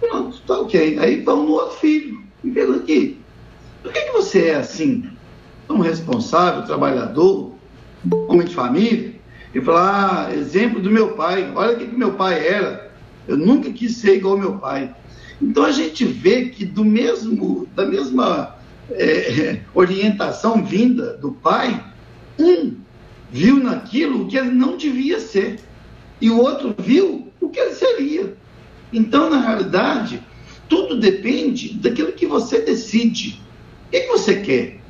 Pronto, tá ok. Aí vão no outro filho e perguntam aqui: por que, que você é assim? um responsável, trabalhador, homem de família, e falar, ah, exemplo do meu pai, olha o que, que meu pai era, eu nunca quis ser igual ao meu pai. Então a gente vê que do mesmo, da mesma é, orientação vinda do pai, um viu naquilo o que ele não devia ser, e o outro viu o que ele seria. Então, na realidade, tudo depende daquilo que você decide. O que, que você quer?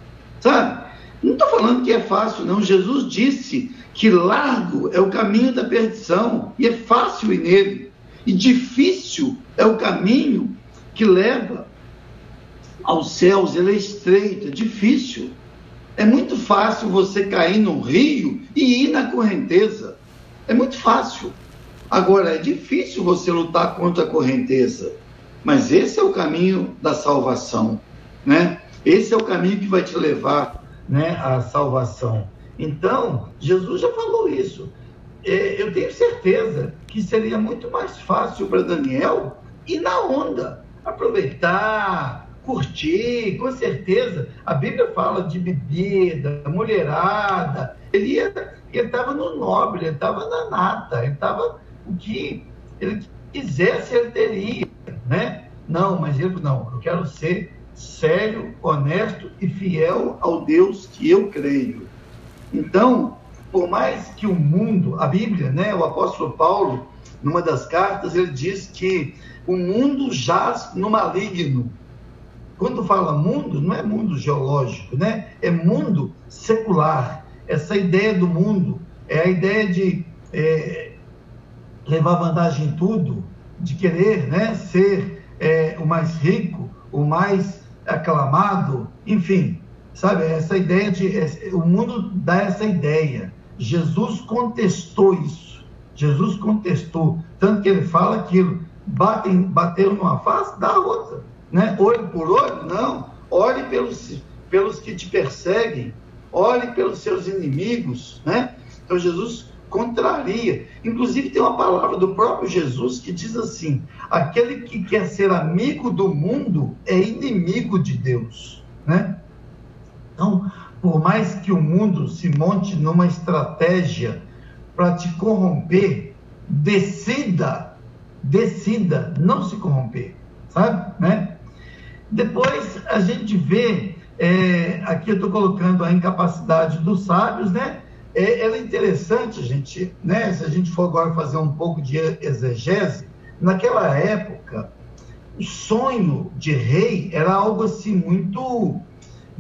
Sabe? Não estou falando que é fácil, não. Jesus disse que largo é o caminho da perdição e é fácil ir nele. E difícil é o caminho que leva aos céus, ele é estreito, é difícil. É muito fácil você cair no rio e ir na correnteza. É muito fácil. Agora, é difícil você lutar contra a correnteza. Mas esse é o caminho da salvação, né? Esse é o caminho que vai te levar, né, à salvação. Então, Jesus já falou isso. É, eu tenho certeza que seria muito mais fácil para Daniel ir na onda, aproveitar, curtir, com certeza. A Bíblia fala de bebida, mulherada. Ele estava no nobre, ele estava na nata, ele estava o que ele quisesse, ele teria, né? Não, mas ele não, eu quero ser sério, honesto e fiel ao Deus que eu creio. Então, por mais que o mundo, a Bíblia, né, o apóstolo Paulo, numa das cartas, ele diz que o mundo jaz no maligno. Quando fala mundo, não é mundo geológico, né? É mundo secular. Essa ideia do mundo é a ideia de é, levar vantagem em tudo, de querer né, ser é, o mais rico, o mais aclamado, enfim, sabe? Essa ideia de. O mundo dá essa ideia. Jesus contestou isso. Jesus contestou. Tanto que ele fala aquilo: batem, bateram numa face, dá outra. Né? Olho por olho? Não. Olhe pelos, pelos que te perseguem, olhe pelos seus inimigos. Né? Então Jesus contraria. Inclusive, tem uma palavra do próprio Jesus que diz assim: aquele que quer ser amigo do mundo é inimigo de Deus. Né? Então, por mais que o mundo se monte numa estratégia para te corromper, decida, decida não se corromper, sabe? Né? Depois a gente vê, é, aqui eu estou colocando a incapacidade dos sábios, né? é, ela é interessante, gente, né? Se a gente for agora fazer um pouco de exegese, naquela época, o sonho de rei era algo assim muito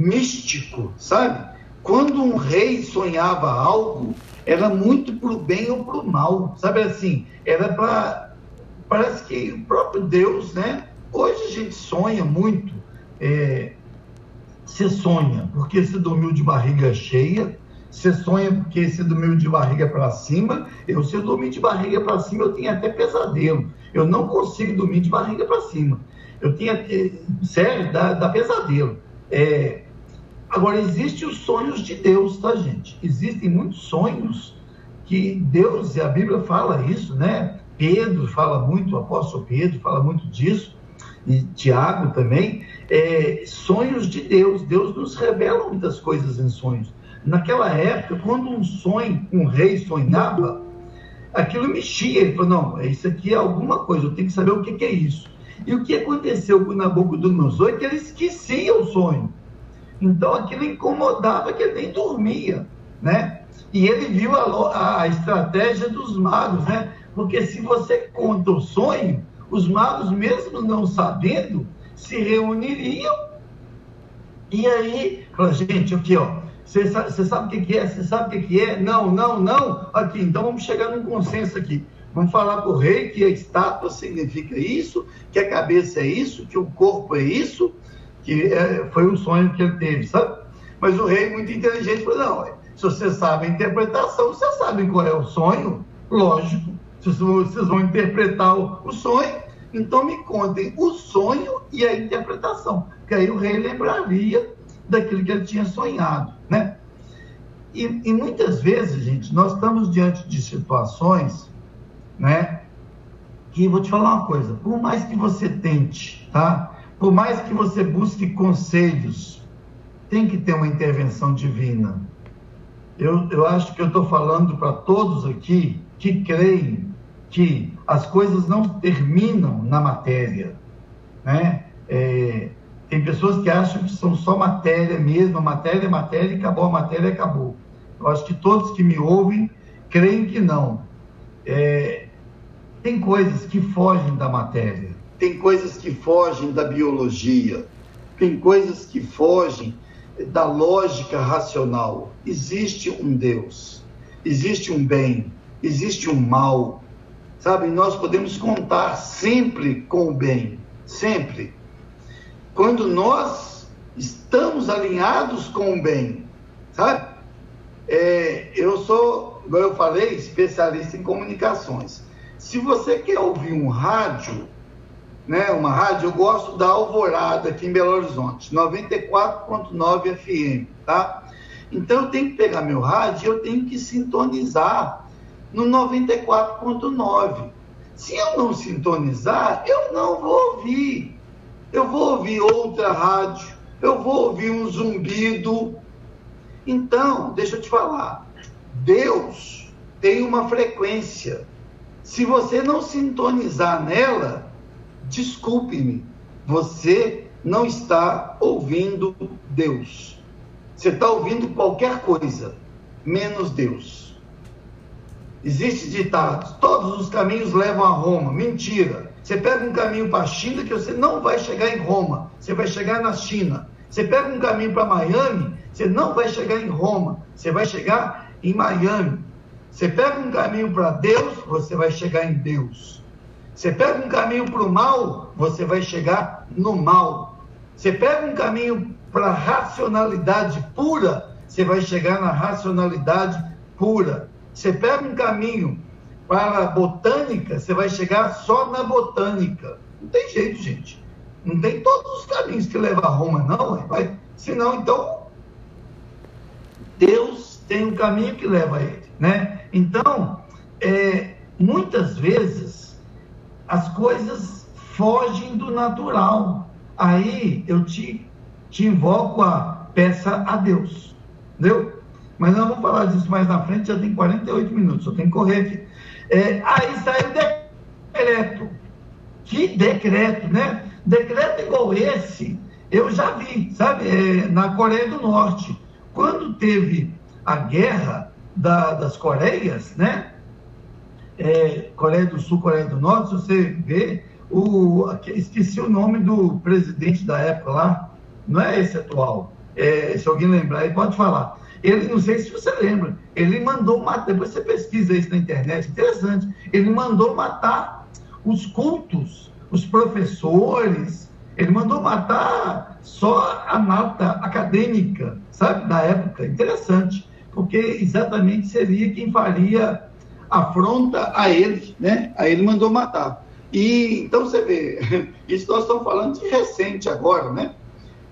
místico, sabe? Quando um rei sonhava algo, era muito para o bem ou para o mal, sabe assim? Era para. Parece que o próprio Deus, né? Hoje a gente sonha muito. É, você sonha porque você dormiu de barriga cheia, você sonha porque você dormiu de barriga para cima. Eu, se eu dormir de barriga para cima, eu tenho até pesadelo. Eu não consigo dormir de barriga para cima. Eu tinha, eh, sério, dá, dá pesadelo. É, agora, existem os sonhos de Deus, tá, gente? Existem muitos sonhos que Deus, e a Bíblia fala isso, né? Pedro fala muito, o apóstolo Pedro fala muito disso, e Tiago também. É, sonhos de Deus. Deus nos revela muitas coisas em sonhos. Naquela época, quando um sonho, um rei sonhava, aquilo mexia. Ele falou: não, isso aqui é alguma coisa, eu tenho que saber o que, que é isso. E o que aconteceu com Nabucodonosor é que ele esquecia o sonho. Então aquilo incomodava que ele nem dormia, né? E ele viu a, a estratégia dos magos, né? Porque se você conta o sonho, os magos, mesmo não sabendo, se reuniriam. E aí, fala, gente, aqui, ó, você sabe, sabe o que, é? Você sabe o que, é? Não, não, não. Aqui, então vamos chegar num consenso aqui. Vamos falar para o rei que a estátua significa isso, que a cabeça é isso, que o corpo é isso, que é, foi um sonho que ele teve, sabe? Mas o rei, muito inteligente, falou: não, se você sabe a interpretação, vocês sabem qual é o sonho, lógico. Vocês vão interpretar o sonho, então me contem o sonho e a interpretação. Que aí o rei lembraria daquilo que ele tinha sonhado, né? E, e muitas vezes, gente, nós estamos diante de situações, né? Que vou te falar uma coisa, por mais que você tente, tá? Por mais que você busque conselhos, tem que ter uma intervenção divina. Eu, eu acho que eu estou falando para todos aqui que creem que as coisas não terminam na matéria, né? É, tem pessoas que acham que são só matéria mesmo, matéria é matéria e acabou a matéria, acabou. Eu acho que todos que me ouvem creem que não. É, tem coisas que fogem da matéria, tem coisas que fogem da biologia, tem coisas que fogem da lógica racional. Existe um Deus, existe um bem, existe um mal, sabe? Nós podemos contar sempre com o bem, sempre. Quando nós estamos alinhados com o bem, sabe? É, eu sou, como eu falei, especialista em comunicações. Se você quer ouvir um rádio, né, uma rádio, eu gosto da Alvorada aqui em Belo Horizonte, 94.9 FM, tá? Então eu tenho que pegar meu rádio eu tenho que sintonizar no 94.9. Se eu não sintonizar, eu não vou ouvir. Eu vou ouvir outra rádio, eu vou ouvir um zumbido. Então, deixa eu te falar. Deus tem uma frequência. Se você não sintonizar nela, desculpe-me, você não está ouvindo Deus. Você está ouvindo qualquer coisa, menos Deus. Existe ditado: todos os caminhos levam a Roma. Mentira. Você pega um caminho para a China que você não vai chegar em Roma, você vai chegar na China. Você pega um caminho para Miami, você não vai chegar em Roma, você vai chegar em Miami. Você pega um caminho para Deus, você vai chegar em Deus. Você pega um caminho para o mal, você vai chegar no mal. Você pega um caminho para a racionalidade pura, você vai chegar na racionalidade pura. Você pega um caminho para a botânica, você vai chegar só na botânica. Não tem jeito, gente. Não tem todos os caminhos que levam a Roma, não. Vai. Senão, então, Deus tem um caminho que leva a ele. Né? Então, é, muitas vezes, as coisas fogem do natural. Aí eu te te invoco a peça a Deus. Entendeu? Mas nós vamos falar disso mais na frente, já tem 48 minutos, eu tenho que correr aqui. É, aí saiu decreto. Que decreto, né? Decreto igual esse, eu já vi, sabe, é, na Coreia do Norte. Quando teve a guerra da, das Coreias, né? É, Coreia do Sul, Coreia do Norte, se você vê, o, esqueci o nome do presidente da época lá, não é esse atual. É, se alguém lembrar, pode falar. Ele, não sei se você lembra, ele mandou matar, depois você pesquisa isso na internet, interessante. Ele mandou matar os cultos, os professores, ele mandou matar só a nata acadêmica, sabe, da época. Interessante, porque exatamente seria quem faria afronta a ele, né? Aí ele mandou matar. E então você vê, isso nós estamos falando de recente agora, né?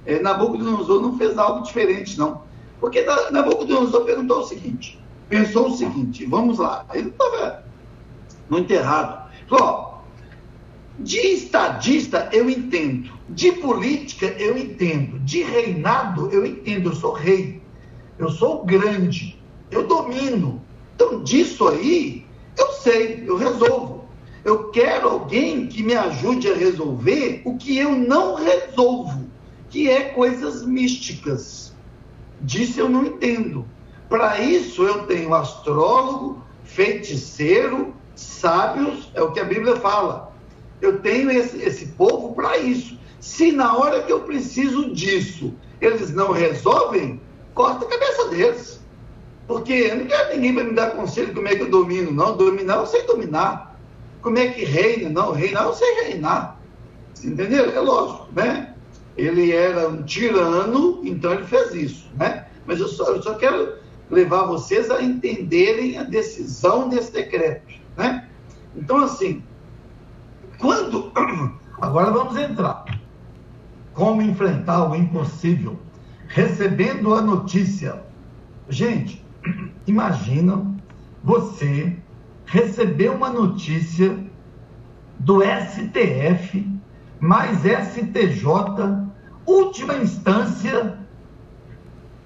é, Nabucodonosor não fez algo diferente, não. Porque Nabucodonosor perguntou o seguinte, pensou o seguinte, vamos lá, ele estava muito errado. Falou, de estadista eu entendo, de política eu entendo, de reinado eu entendo, eu sou rei, eu sou grande, eu domino. Então, disso aí, eu sei, eu resolvo. Eu quero alguém que me ajude a resolver o que eu não resolvo que é coisas místicas. Disso eu não entendo. Para isso eu tenho astrólogo, feiticeiro, sábios, é o que a Bíblia fala. Eu tenho esse, esse povo para isso. Se na hora que eu preciso disso eles não resolvem, corta a cabeça deles. Porque eu não quero ninguém para me dar conselho como é que eu domino, não. Dominar eu sei dominar. Como é que reina? Não, reinar eu sei reinar. Entendeu? É lógico, né? ele era um tirano, então ele fez isso, né? Mas eu só, eu só quero levar vocês a entenderem a decisão desse decreto, né? Então, assim, quando. Agora vamos entrar. Como enfrentar o impossível? Recebendo a notícia. Gente, imagina você receber uma notícia do STF mais STJ última instância,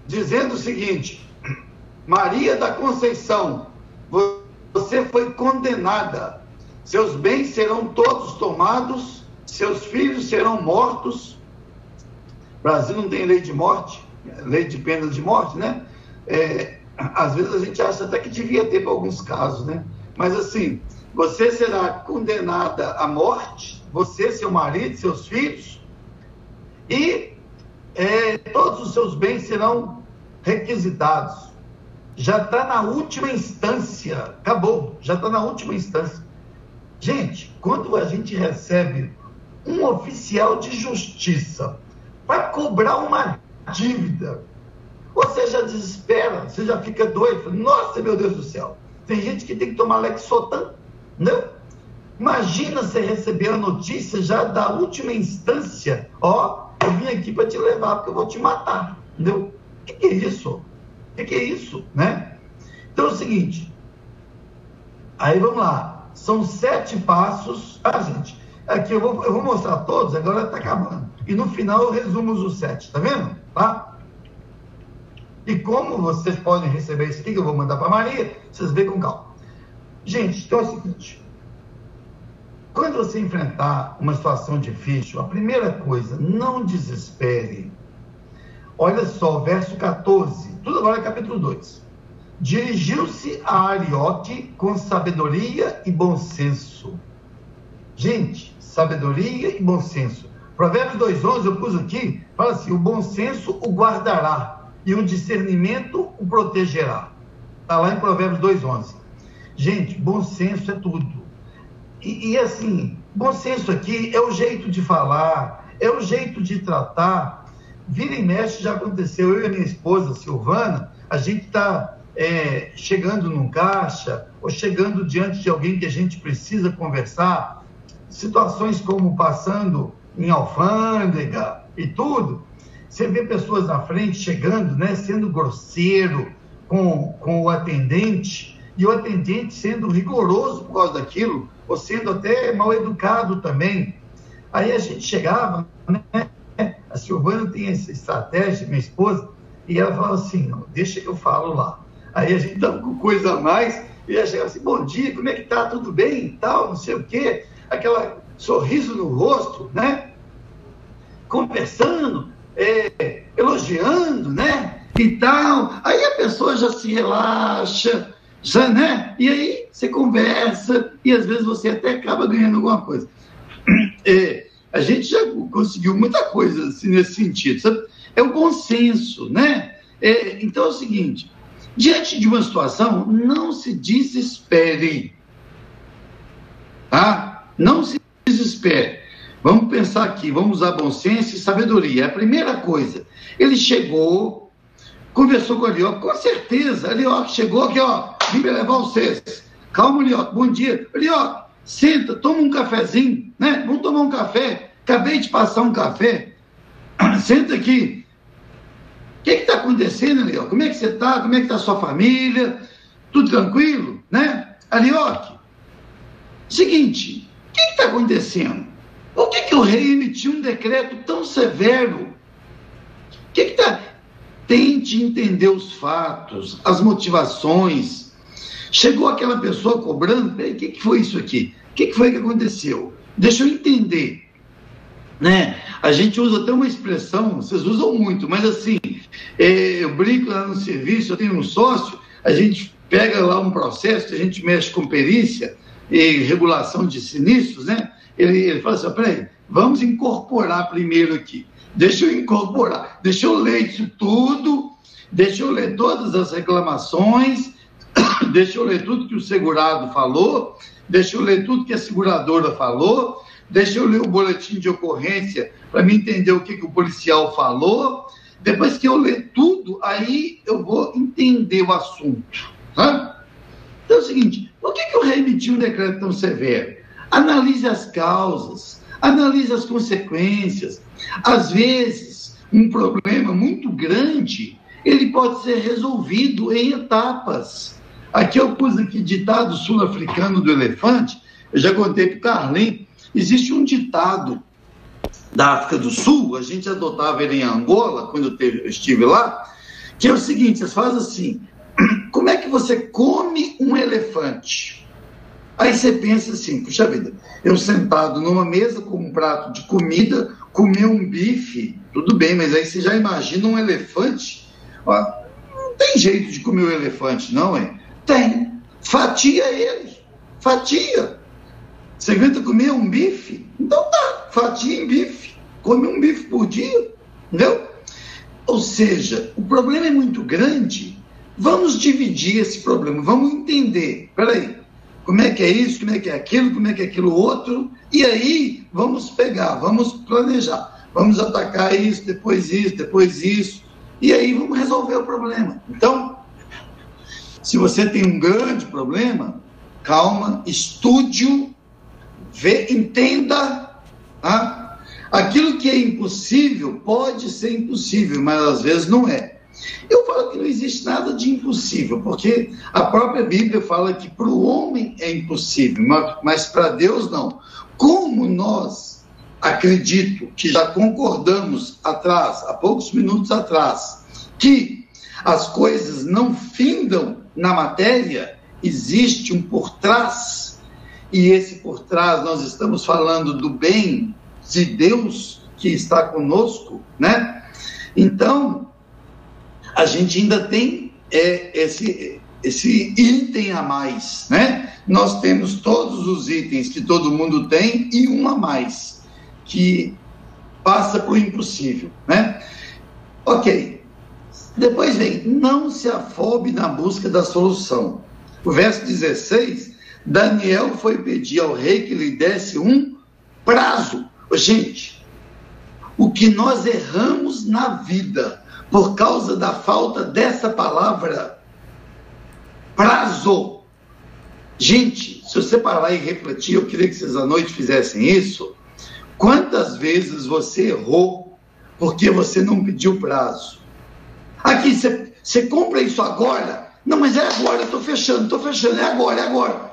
dizendo o seguinte: Maria da Conceição, você foi condenada, seus bens serão todos tomados, seus filhos serão mortos. O Brasil não tem lei de morte, lei de pena de morte, né? É, às vezes a gente acha até que devia ter para alguns casos, né? Mas assim, você será condenada à morte, você, seu marido, seus filhos, e é, todos os seus bens serão requisitados. Já está na última instância, acabou, já está na última instância. Gente, quando a gente recebe um oficial de justiça para cobrar uma dívida. Você já desespera, você já fica doido. Nossa, meu Deus do céu. Tem gente que tem que tomar Lexotan, não? Imagina você receber a notícia já da última instância. Ó, eu vim aqui para te levar porque eu vou te matar, entendeu? O que, que é isso? O que, que é isso, né? Então é o seguinte. Aí vamos lá. São sete passos. Ah, gente, aqui eu vou, eu vou mostrar todos, agora está acabando. E no final eu resumo os sete, tá vendo? Tá? E como vocês podem receber isso aqui, que eu vou mandar para Maria, vocês veem com calma. Gente, então é o seguinte. Quando você enfrentar uma situação difícil, a primeira coisa, não desespere. Olha só, verso 14, tudo agora é capítulo 2. Dirigiu-se a Arioque com sabedoria e bom senso. Gente, sabedoria e bom senso. Provérbios 2,11 eu pus aqui, fala assim: o bom senso o guardará e o discernimento o protegerá. Está lá em Provérbios 2,11. Gente, bom senso é tudo. E, e, assim, bom senso aqui é o jeito de falar, é o jeito de tratar. Vira e mexe já aconteceu. Eu e a minha esposa, Silvana, a gente está é, chegando num caixa ou chegando diante de alguém que a gente precisa conversar. Situações como passando em alfândega e tudo. Você vê pessoas na frente chegando, né, sendo grosseiro com, com o atendente e o atendente sendo rigoroso por causa daquilo ou sendo até mal educado também. Aí a gente chegava, né? A Silvana tem essa estratégia, minha esposa, e ela falava assim: não, deixa que eu falo lá. Aí a gente dava com coisa a mais, e ela chegava assim: bom dia, como é que tá? Tudo bem? Tal, não sei o quê. Aquela sorriso no rosto, né? Conversando, é, elogiando, né? E tal. Aí a pessoa já se relaxa, já, né? E aí você conversa e às vezes você até acaba ganhando alguma coisa. É, a gente já conseguiu muita coisa assim, nesse sentido, sabe? É o bom senso, né? É, então é o seguinte: diante de uma situação, não se desespere, tá? Não se desespere. Vamos pensar aqui, vamos usar bom senso e sabedoria. A primeira coisa, ele chegou, conversou com o Lioc, com certeza, Lioc chegou aqui, ó, vim me levar vocês. Calma, Lioc, bom dia. Lioc, senta, toma um cafezinho, né? Vamos tomar um café. Acabei de passar um café. Senta aqui. O que está acontecendo, Lioc? Como é que você está? Como é que está a sua família? Tudo tranquilo, né? Alioc, seguinte, o que está acontecendo? Por que, que o rei emitiu um decreto tão severo? O que está Tente entender os fatos, as motivações. Chegou aquela pessoa cobrando, o que, que foi isso aqui? O que, que foi que aconteceu? Deixa eu entender. Né? A gente usa até uma expressão, vocês usam muito, mas assim, é, eu brinco lá no serviço, eu tenho um sócio, a gente pega lá um processo a gente mexe com perícia e regulação de sinistros, né? Ele, ele fala assim, peraí, vamos incorporar primeiro aqui deixa eu incorporar, deixa eu ler isso tudo, deixa eu ler todas as reclamações, deixa eu ler tudo que o segurado falou, deixa eu ler tudo que a seguradora falou, deixa eu ler o boletim de ocorrência para me entender o que, que o policial falou. Depois que eu ler tudo, aí eu vou entender o assunto. Tá? Então é o seguinte: por que, que eu remeti um decreto tão severo? Analise as causas, analise as consequências. Às vezes, um problema muito grande, ele pode ser resolvido em etapas. Aqui eu pus aqui ditado sul-africano do elefante, eu já contei para o Carlinhos, existe um ditado da África do Sul, a gente adotava ele em Angola, quando eu estive lá, que é o seguinte, vocês fazem assim, como é que você come um elefante? Aí você pensa assim, puxa vida, eu sentado numa mesa com um prato de comida, comer um bife, tudo bem, mas aí você já imagina um elefante? Ó, não tem jeito de comer o um elefante, não, é? Tem. Fatia ele. Fatia. Você aguenta comer um bife? Então tá, fatia em bife. Come um bife por dia, entendeu? Ou seja, o problema é muito grande. Vamos dividir esse problema, vamos entender. Peraí, como é que é isso, como é que é aquilo, como é que é aquilo outro, e aí vamos pegar, vamos planejar, vamos atacar isso, depois isso, depois isso, e aí vamos resolver o problema. Então, se você tem um grande problema, calma, estude-o, entenda, tá? Aquilo que é impossível pode ser impossível, mas às vezes não é. Eu falo que não existe nada de impossível, porque a própria Bíblia fala que para o homem é impossível, mas, mas para Deus não. Como nós, acredito que já concordamos atrás, há poucos minutos atrás, que as coisas não findam na matéria, existe um por trás, e esse por trás nós estamos falando do bem de Deus que está conosco, né? Então, a gente ainda tem é, esse, esse item a mais, né? Nós temos todos os itens que todo mundo tem e um a mais, que passa por impossível, né? Ok. Depois vem, não se afobe na busca da solução. O verso 16, Daniel foi pedir ao rei que lhe desse um prazo. Gente, o que nós erramos na vida por causa da falta dessa palavra prazo. Gente, se você parar e refletir, eu queria que vocês à noite fizessem isso. Quantas vezes você errou porque você não pediu prazo? Aqui, você, compra isso agora? Não, mas é agora, estou fechando, estou fechando, é agora, é agora.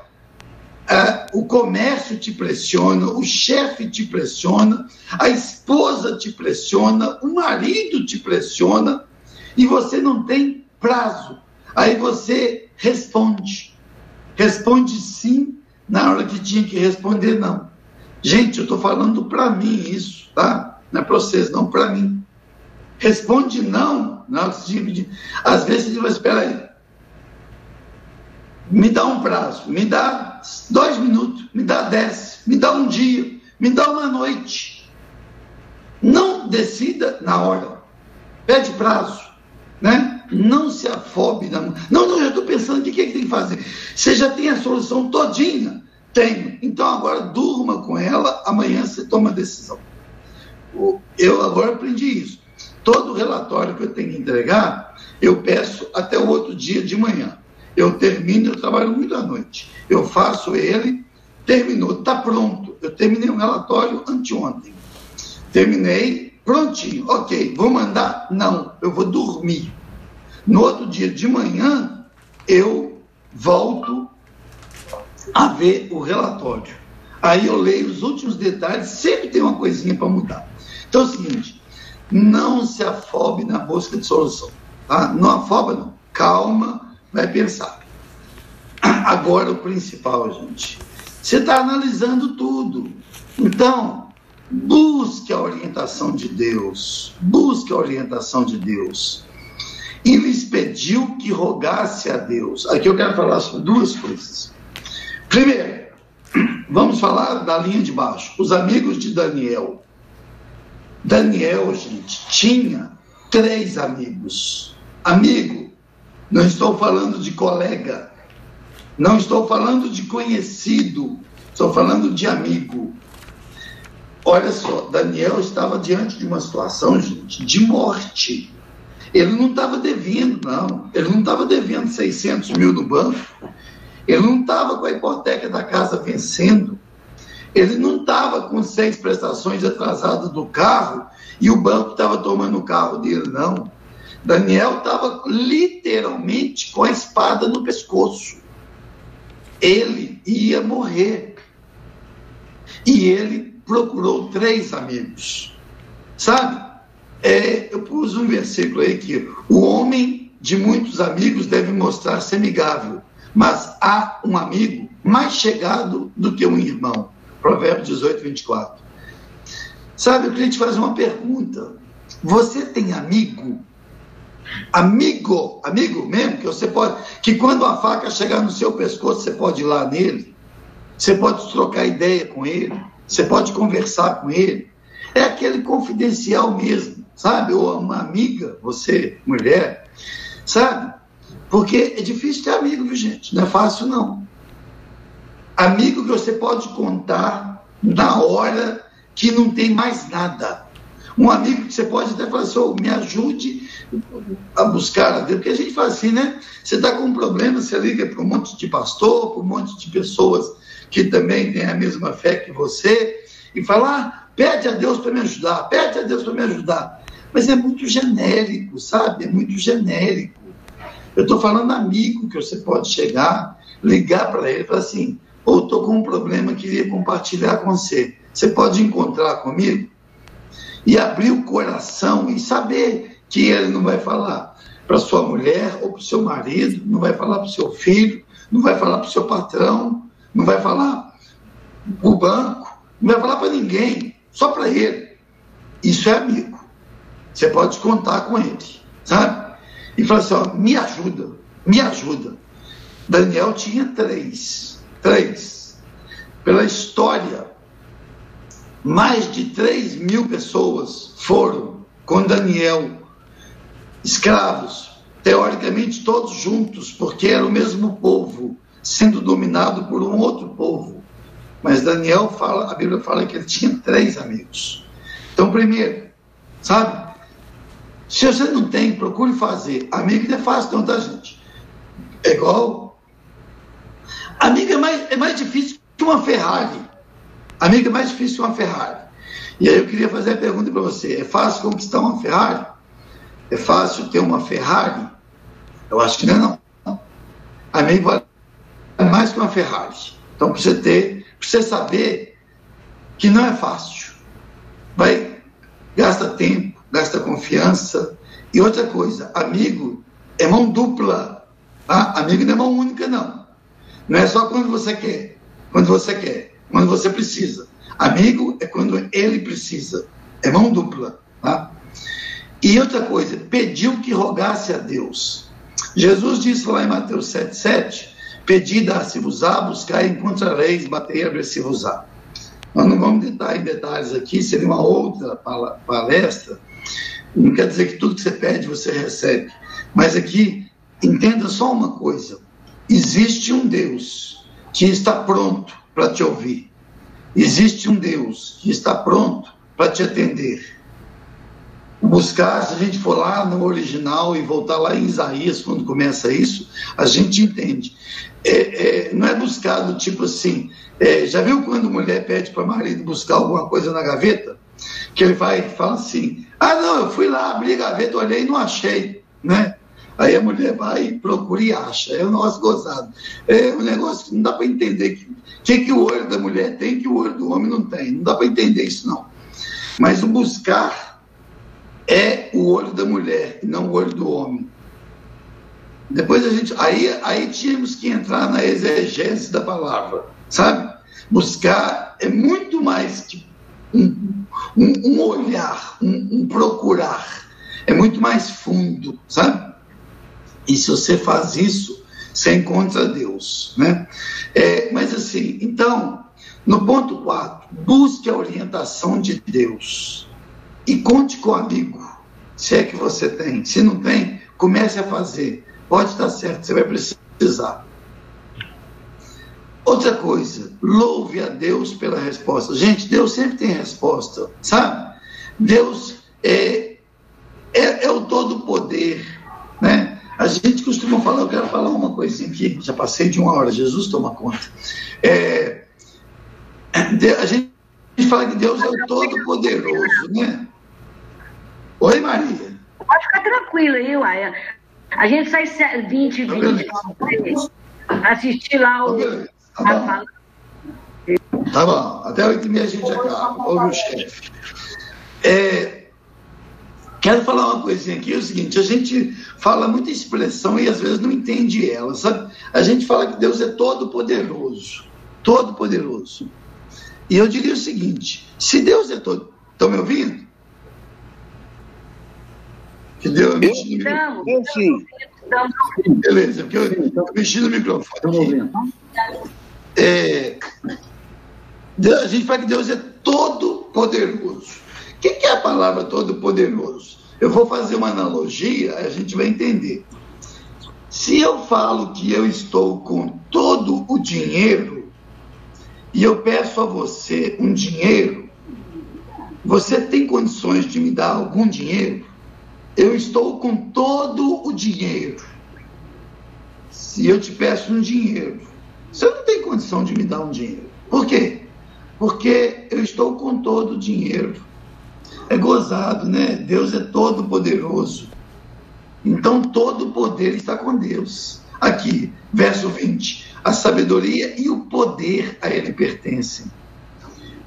É, o comércio te pressiona, o chefe te pressiona, a esposa te pressiona, o marido te pressiona e você não tem prazo. Aí você responde. Responde sim na hora que tinha que responder não. Gente, eu estou falando para mim isso, tá? Não é para vocês, não para mim. Responde não na hora que tinha que pedir. Às vezes você diz, espera aí, me dá um prazo, me dá dois minutos, me dá dez, me dá um dia, me dá uma noite. Não decida na hora. Pede prazo, né? Não se afobe mão. Não, não, eu estou pensando o que, que tem que fazer. Você já tem a solução todinha? Tenho. Então agora durma com ela, amanhã você toma a decisão. Eu agora aprendi isso. Todo relatório que eu tenho que entregar, eu peço até o outro dia de manhã. Eu termino, eu trabalho muito à noite. Eu faço ele, terminou, está pronto. Eu terminei um relatório anteontem. Terminei, prontinho. Ok, vou mandar? Não, eu vou dormir. No outro dia de manhã, eu volto a ver o relatório. Aí eu leio os últimos detalhes, sempre tem uma coisinha para mudar. Então é o seguinte, não se afobe na busca de solução. Tá? Não afoba, não. Calma, vai pensar. Agora, o principal, gente. Você está analisando tudo. Então, busque a orientação de Deus. Busque a orientação de Deus. E lhes pediu que rogasse a Deus. Aqui eu quero falar sobre duas coisas. Primeiro, vamos falar da linha de baixo. Os amigos de Daniel. Daniel, gente, tinha três amigos. Amigo não estou falando de colega, não estou falando de conhecido, estou falando de amigo. Olha só, Daniel estava diante de uma situação, gente, de morte. Ele não estava devendo, não. Ele não estava devendo 600 mil no banco. Ele não estava com a hipoteca da casa vencendo. Ele não estava com seis prestações atrasadas do carro e o banco estava tomando o carro dele, não. Daniel estava literalmente com a espada no pescoço. Ele ia morrer. E ele procurou três amigos. Sabe? É, eu pus um versículo aí que o homem de muitos amigos deve mostrar-se amigável, mas há um amigo mais chegado do que um irmão. Provérbios 18, 24. Sabe, eu queria te fazer uma pergunta. Você tem amigo amigo, amigo mesmo, que você pode, que quando a faca chegar no seu pescoço, você pode ir lá nele, você pode trocar ideia com ele, você pode conversar com ele. É aquele confidencial mesmo, sabe? Ou uma amiga, você, mulher, sabe? Porque é difícil ter amigo, viu, gente? Não é fácil, não. Amigo que você pode contar na hora que não tem mais nada. Um amigo que você pode até falar assim, oh, me ajude a buscar a Deus. Porque a gente faz assim, né? Você está com um problema, você liga para um monte de pastor, para um monte de pessoas que também têm a mesma fé que você, e fala, ah, pede a Deus para me ajudar, pede a Deus para me ajudar. Mas é muito genérico, sabe? É muito genérico. Eu estou falando amigo que você pode chegar, ligar para ele e falar assim, ou estou com um problema, queria compartilhar com você. Você pode encontrar comigo? E abrir o coração e saber que ele não vai falar para sua mulher ou para o seu marido, não vai falar para o seu filho, não vai falar para o seu patrão, não vai falar para o banco, não vai falar para ninguém, só para ele. Isso é amigo. Você pode contar com ele, sabe? E falar assim: ó, me ajuda, me ajuda. Daniel tinha três Três, pela história, mais de 3 mil pessoas foram com Daniel, escravos, teoricamente todos juntos, porque era o mesmo povo, sendo dominado por um outro povo. Mas Daniel fala, a Bíblia fala que ele tinha três amigos. Então, primeiro, sabe? Se você não tem, procure fazer. Amigo não é fácil não, tá, gente? É igual Amiga é mais, é mais difícil que uma Ferrari. Amiga é mais difícil uma Ferrari. E aí eu queria fazer a pergunta para você: é fácil conquistar uma Ferrari? É fácil ter uma Ferrari? Eu acho que não é não. Amigo vale mais que uma Ferrari. Então, para você ter, para você saber que não é fácil. Vai, gasta tempo, gasta confiança. E outra coisa, amigo é mão dupla. Tá? Amigo não é mão única, não. Não é só quando você quer, quando você quer, quando você precisa. Amigo é quando ele precisa. É mão dupla. Tá? E outra coisa, pediu que rogasse a Deus. Jesus disse lá em Mateus 7,7: Pedi, dar-se-vos-á, buscar, encontrareis, bater, abrir-se-vos-á. Nós não vamos entrar em detalhes aqui, seria uma outra palestra. Não quer dizer que tudo que você pede você recebe. Mas aqui, entenda só uma coisa: Existe um Deus que está pronto para te ouvir. Existe um Deus que está pronto para te atender. Buscar, se a gente for lá no original e voltar lá em Isaías, quando começa isso, a gente entende. É, é, não é buscado tipo assim. É, já viu quando mulher pede para marido buscar alguma coisa na gaveta? Que ele vai e fala assim: Ah, não, eu fui lá, abri a gaveta, olhei e não achei. Né? Aí a mulher vai, procura e acha. É um negócio gozado. É um negócio que não dá para entender. O que, que, que o olho da mulher tem que o olho do homem não tem. Não dá para entender isso, não. Mas o buscar é o olho da mulher, não o olho do homem. Depois a gente. Aí, aí tínhamos que entrar na exegese da palavra, sabe? Buscar é muito mais que um, um, um olhar, um, um procurar. É muito mais fundo, sabe? E se você faz isso, você encontra Deus. Né? É, mas assim, então, no ponto 4, busque a orientação de Deus. E conte com o amigo, se é que você tem. Se não tem, comece a fazer. Pode estar certo, você vai precisar. Outra coisa, louve a Deus pela resposta. Gente, Deus sempre tem resposta, sabe? Deus é, é, é o todo-poder? A gente costuma falar, eu quero falar uma coisinha aqui, já passei de uma hora, Jesus toma conta. É, a gente fala que Deus é o Todo-Poderoso, né? Oi, Maria. Pode ficar tranquila aí, uai. A gente sai 20, 20 para assistir lá o. Tá bom. Tá bom, até 8 e meia a gente acaba. Ouve o chefe. É, Quero falar uma coisinha aqui, é o seguinte, a gente fala muita expressão e às vezes não entende ela, sabe? A gente fala que Deus é todo poderoso, todo poderoso. E eu diria o seguinte, se Deus é todo... Estão me ouvindo? Que Deus eu mexi no microfone. Eu sim. Beleza, porque eu, eu mexi no microfone aqui. É, a gente fala que Deus é todo poderoso. O que, que é a palavra todo-poderoso? Eu vou fazer uma analogia, a gente vai entender. Se eu falo que eu estou com todo o dinheiro, e eu peço a você um dinheiro, você tem condições de me dar algum dinheiro? Eu estou com todo o dinheiro. Se eu te peço um dinheiro, você não tem condição de me dar um dinheiro. Por quê? Porque eu estou com todo o dinheiro. É gozado, né? Deus é todo poderoso. Então todo o poder está com Deus. Aqui, verso 20. A sabedoria e o poder a ele pertencem.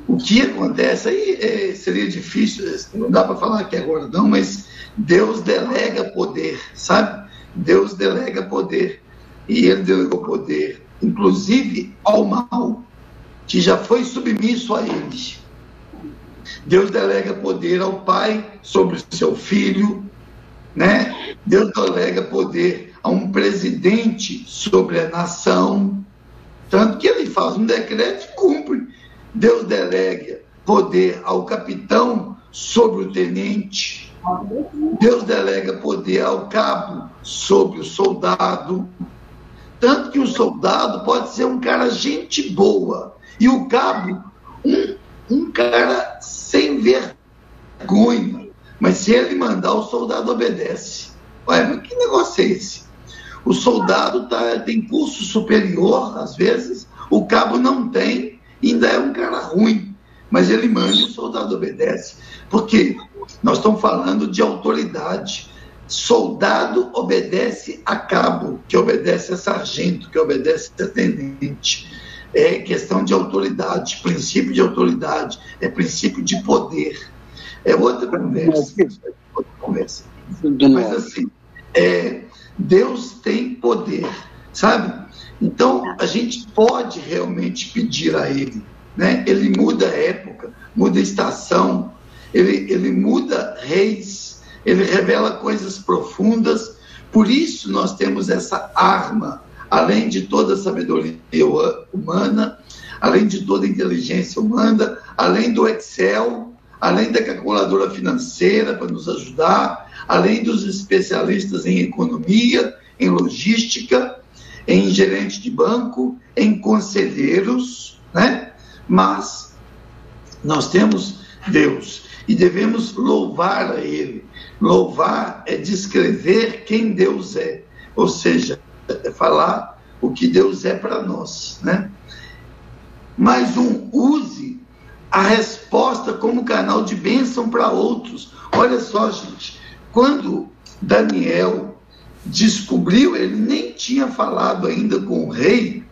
O que acontece aí é, seria difícil, não dá para falar aqui agora não, mas Deus delega poder, sabe? Deus delega poder. E ele delegou poder, inclusive ao mal, que já foi submisso a ele. Deus delega poder ao pai sobre o seu filho, né? Deus delega poder a um presidente sobre a nação, tanto que ele faz um decreto e cumpre. Deus delega poder ao capitão sobre o tenente. Deus delega poder ao cabo sobre o soldado. Tanto que o soldado pode ser um cara gente boa e o cabo um, um cara sem vergonha. Mas se ele mandar, o soldado obedece. Ué, mas que negócio é esse? O soldado tá, tem curso superior, às vezes, o cabo não tem, ainda é um cara ruim, mas ele manda e o soldado obedece. Porque nós estamos falando de autoridade. Soldado obedece a cabo, que obedece a sargento, que obedece a tenente. É questão de autoridade, princípio de autoridade, é princípio de poder. É outra conversa. Outra conversa. Mas assim, é, Deus tem poder, sabe? Então a gente pode realmente pedir a Ele. Né? Ele muda a época, muda a estação, ele, ele muda reis, ele revela coisas profundas. Por isso nós temos essa arma, além de toda a sabedoria humana, além de toda a inteligência humana, além do Excel, além da calculadora financeira para nos ajudar, além dos especialistas em economia, em logística, em gerente de banco, em conselheiros, né? Mas nós temos Deus e devemos louvar a Ele. Louvar é descrever quem Deus é, ou seja, falar o que Deus é para nós, né? Mas um use a resposta como canal de bênção para outros. Olha só, gente, quando Daniel descobriu, ele nem tinha falado ainda com o rei,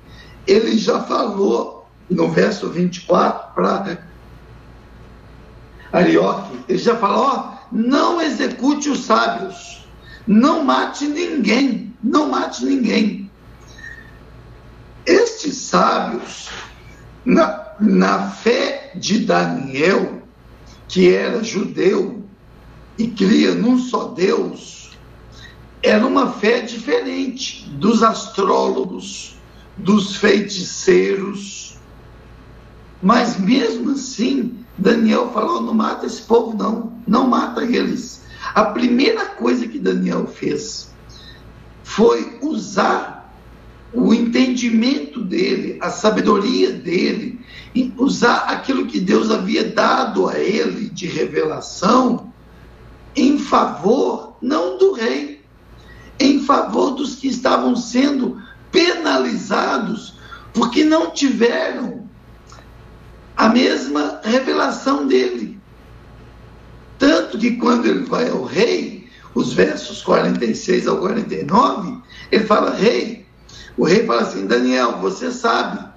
ele já falou no verso 24 para Arioque, ele já falou: não execute os sábios, não mate ninguém, não mate ninguém. Estes sábios, na, na fé de Daniel, que era judeu e cria num só Deus, era uma fé diferente dos astrólogos, dos feiticeiros. Mas mesmo assim, Daniel falou: não mata esse povo, não, não mata eles. A primeira coisa que Daniel fez foi usar o entendimento dele, a sabedoria dele, usar aquilo que Deus havia dado a ele de revelação em favor, não do rei, em favor dos que estavam sendo penalizados porque não tiveram a mesma revelação dele. Tanto que quando ele vai ao rei, os versos 46 ao 49, ele fala: Rei, o rei fala assim: Daniel, você sabe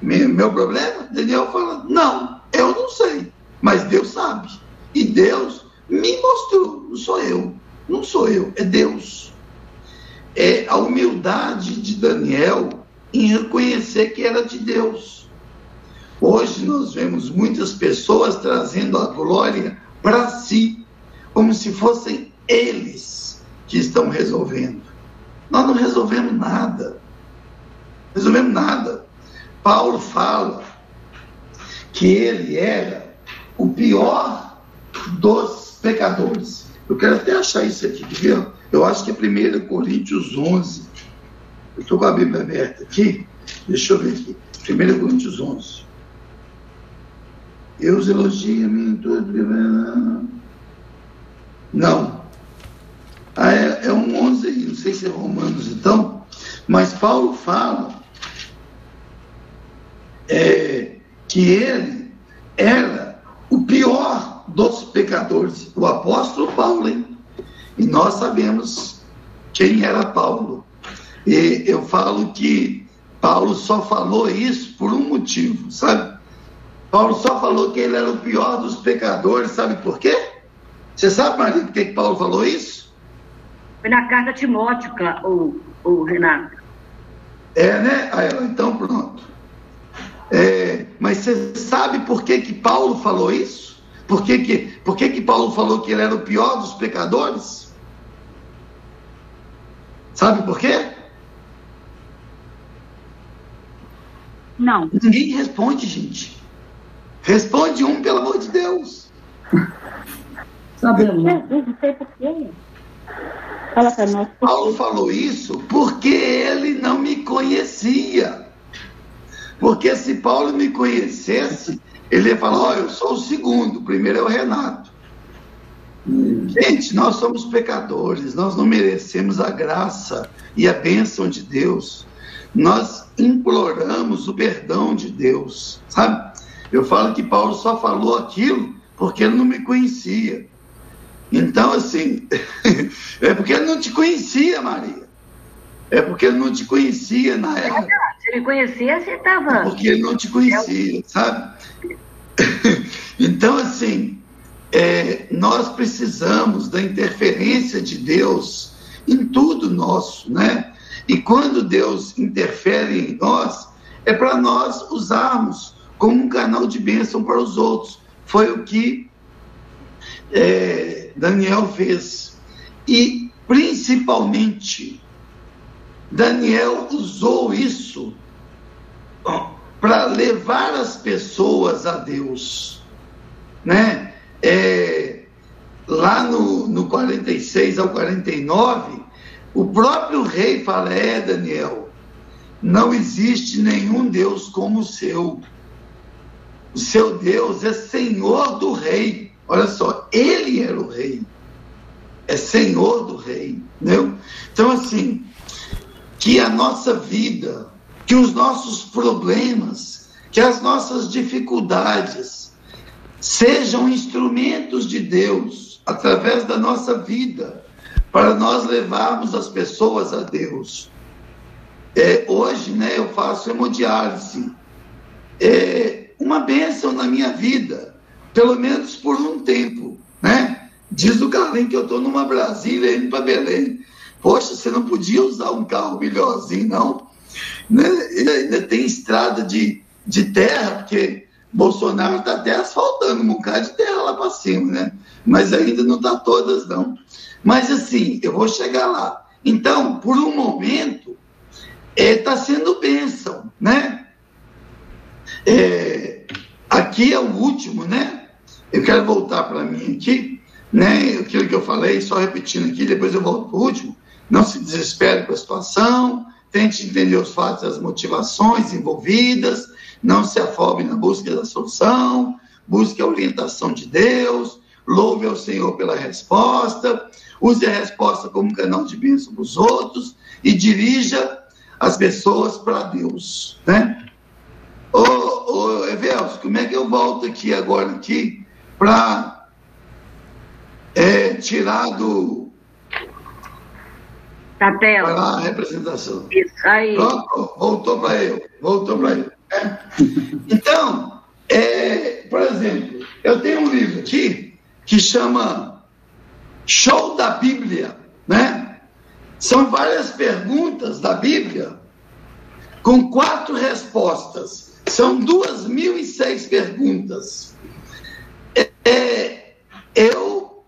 meu problema? Daniel fala: Não, eu não sei, mas Deus sabe. E Deus me mostrou, não sou eu, não sou eu, é Deus. É a humildade de Daniel em reconhecer que era de Deus. Hoje nós vemos muitas pessoas trazendo a glória para si, como se fossem eles que estão resolvendo. Nós não resolvemos nada. Resolvemos nada. Paulo fala que ele era o pior dos pecadores. Eu quero até achar isso aqui, viu? Eu acho que é 1 Coríntios 11. Eu estou com a Bíblia aberta aqui. Deixa eu ver aqui. 1 Coríntios 11. Deus elogia-me em tudo. Não. Ah, é, é um 11, não sei se é Romanos então, mas Paulo fala é, que ele era o pior dos pecadores, o apóstolo Paulo, hein? E nós sabemos quem era Paulo. E eu falo que Paulo só falou isso por um motivo, sabe? Paulo só falou que ele era o pior dos pecadores, sabe por quê? Você sabe, Maria, por que Paulo falou isso? Foi na carta a Timóteo, o, o Renato. É, né? Aí, então pronto. É, mas você sabe por que, que Paulo falou isso? Por, que, que, por que, que Paulo falou que ele era o pior dos pecadores? Sabe por quê? Não. Ninguém responde, gente. Responde um, pelo amor de Deus. Sabemos. Não, não sei por quê. Fala para nós. Paulo falou isso porque ele não me conhecia. Porque se Paulo me conhecesse, ele ia falar: Ó, oh, eu sou o segundo, o primeiro é o Renato. Gente, nós somos pecadores, nós não merecemos a graça e a bênção de Deus. Nós imploramos o perdão de Deus, sabe? Eu falo que Paulo só falou aquilo porque ele não me conhecia. Então, assim, é porque ele não te conhecia, Maria. É porque ele não te conhecia na época. Se ele conhecia, você estava. É porque ele não te conhecia, sabe? então, assim, é, nós precisamos da interferência de Deus em tudo nosso, né? E quando Deus interfere em nós, é para nós usarmos como um canal de bênção para os outros. Foi o que é, Daniel fez. E, principalmente, Daniel usou isso para levar as pessoas a Deus. Né? É, lá no, no 46 ao 49, o próprio rei fala: É, Daniel, não existe nenhum Deus como o seu. O seu Deus é senhor do rei. Olha só, ele era o rei. É senhor do rei. Entendeu? Então, assim, que a nossa vida, que os nossos problemas, que as nossas dificuldades sejam instrumentos de Deus através da nossa vida para nós levarmos as pessoas a Deus. É, hoje, né, eu faço hemodiálise. É uma bênção na minha vida, pelo menos por um tempo, né? Diz o Carlinhos que eu estou numa Brasília indo para Belém. Poxa, você não podia usar um carro melhorzinho, não? Né? Ainda tem estrada de, de terra, porque Bolsonaro está até asfaltando um bocado de terra lá para cima, né? Mas ainda não está todas, não. Mas assim, eu vou chegar lá. Então, por um momento, está é, tá sendo bênção, né? É, aqui é o último, né? Eu quero voltar para mim aqui, né? Aquilo que eu falei, só repetindo aqui, depois eu volto para o último. Não se desespere com a situação, tente entender os fatos, as motivações envolvidas, não se afobe na busca da solução, busque a orientação de Deus, louve ao Senhor pela resposta, use a resposta como canal de bênção para os outros e dirija as pessoas para Deus, né? Ô, ô Evelso, como é que eu volto aqui agora aqui para é, tirar do da tela a representação? Isso aí. Pronto, voltou para eu, voltou para eu. É. Então, é, por exemplo, eu tenho um livro aqui que chama Show da Bíblia, né? São várias perguntas da Bíblia com quatro respostas. São duas mil e seis perguntas. É, eu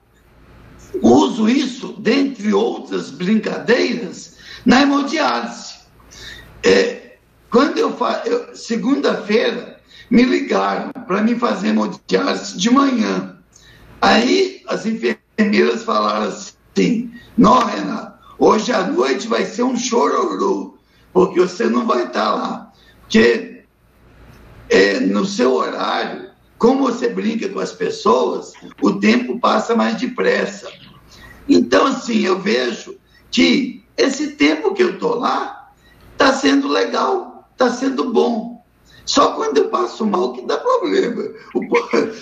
uso isso, dentre outras brincadeiras, na hemodiálise. É, quando eu faço, segunda-feira, me ligaram para me fazer hemodiálise de manhã. Aí as enfermeiras falaram assim: Não, Renato, hoje à noite vai ser um chororô, porque você não vai estar lá. Porque é, no seu horário, como você brinca com as pessoas, o tempo passa mais depressa. Então, assim, eu vejo que esse tempo que eu estou lá está sendo legal, está sendo bom. Só quando eu passo mal que dá problema.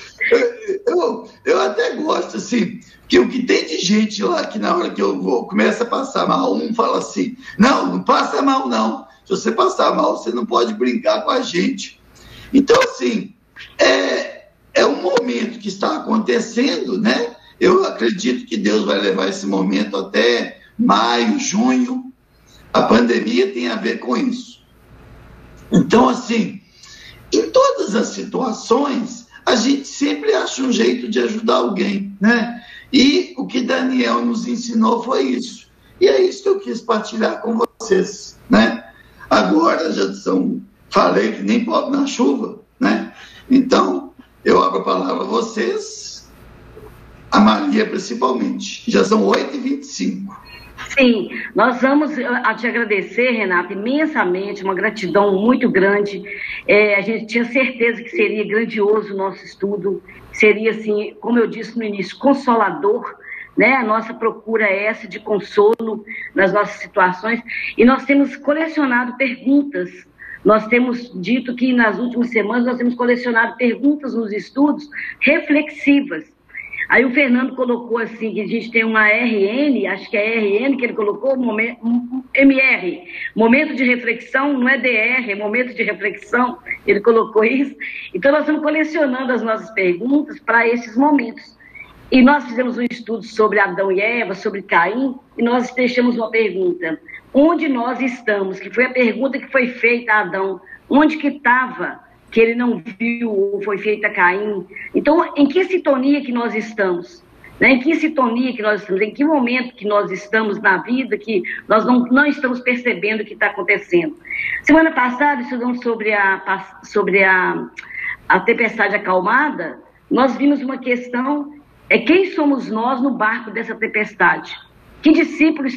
Eu, eu até gosto, assim, que o que tem de gente lá que na hora que eu vou começa a passar mal, um fala assim: não, não passa mal, não. Se você passar mal, você não pode brincar com a gente. Então, assim, é, é um momento que está acontecendo, né? Eu acredito que Deus vai levar esse momento até maio, junho. A pandemia tem a ver com isso. Então, assim, em todas as situações, a gente sempre acha um jeito de ajudar alguém, né? E o que Daniel nos ensinou foi isso. E é isso que eu quis partilhar com vocês, né? Agora já são, falei que nem pode na chuva, né? Então, eu abro a palavra a vocês, a Maria principalmente. Já são 8h25. Sim, nós vamos te agradecer, Renata, imensamente, uma gratidão muito grande. É, a gente tinha certeza que seria grandioso o nosso estudo, seria, assim, como eu disse no início, consolador. Né? A nossa procura é essa de consolo nas nossas situações. E nós temos colecionado perguntas. Nós temos dito que nas últimas semanas nós temos colecionado perguntas nos estudos reflexivas Aí o Fernando colocou assim, que a gente tem uma RN, acho que é RN que ele colocou, momento, MR, momento de reflexão, não é DR, é momento de reflexão, ele colocou isso. Então nós estamos colecionando as nossas perguntas para esses momentos. E nós fizemos um estudo sobre Adão e Eva, sobre Caim, e nós deixamos uma pergunta. Onde nós estamos? Que foi a pergunta que foi feita a Adão. Onde que estava que ele não viu ou foi feita a Caim. Então, em que sintonia que nós estamos? Né? Em que sintonia que nós estamos? Em que momento que nós estamos na vida que nós não, não estamos percebendo o que está acontecendo? Semana passada, estudamos sobre a, sobre a, a tempestade acalmada, nós vimos uma questão, é quem somos nós no barco dessa tempestade? Que discípulos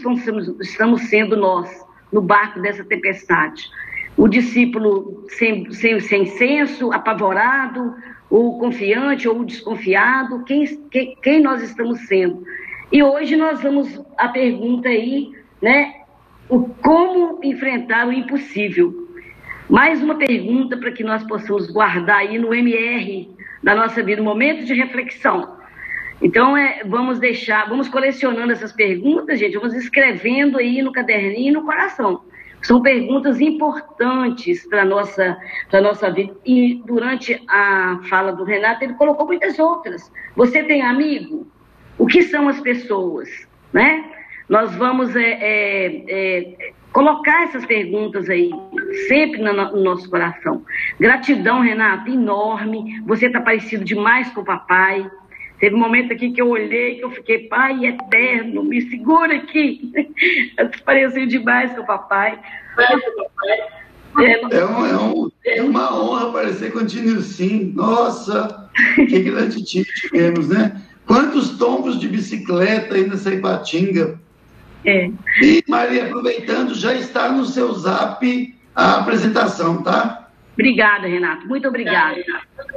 estamos, sendo nós no barco dessa tempestade? o discípulo sem, sem, sem senso, apavorado, ou confiante, ou desconfiado, quem, quem, nós estamos sendo. E hoje nós vamos a pergunta aí, né? O como enfrentar o impossível. Mais uma pergunta para que nós possamos guardar aí no MR da nossa vida, um momento de reflexão. Então, é, vamos deixar, vamos colecionando essas perguntas, gente, vamos escrevendo aí no caderninho e no coração. São perguntas importantes para a nossa, nossa vida. E durante a fala do Renato, ele colocou muitas outras. Você tem amigo? O que são as pessoas? Né? Nós vamos é, é, é, colocar essas perguntas aí, sempre no, no nosso coração. Gratidão, Renato, enorme. Você está parecido demais com o papai. Teve um momento aqui que eu olhei, que eu fiquei, pai eterno, me segura aqui. Parecia demais com o papai. É, é, um, é, um, é uma honra aparecer contigo sim. Nossa, que grande time tivemos, né? Quantos tombos de bicicleta aí nessa Ipatinga. É. E, Maria, aproveitando, já está no seu zap a apresentação, tá? Obrigada, Renato. Muito obrigada.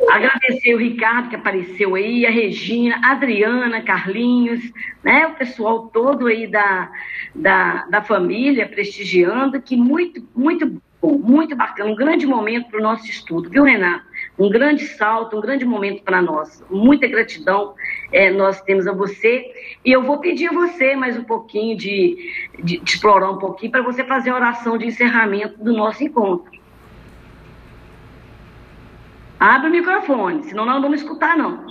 Agradecer o Ricardo que apareceu aí, a Regina, a Adriana, Carlinhos, né? O pessoal todo aí da, da, da família prestigiando, que muito, muito bom, muito bacana. Um grande momento para o nosso estudo, viu, Renato? Um grande salto, um grande momento para nós. Muita gratidão é, nós temos a você. E eu vou pedir a você mais um pouquinho de, de, de explorar um pouquinho para você fazer a oração de encerramento do nosso encontro. Abre o microfone, senão nós não vamos escutar, não.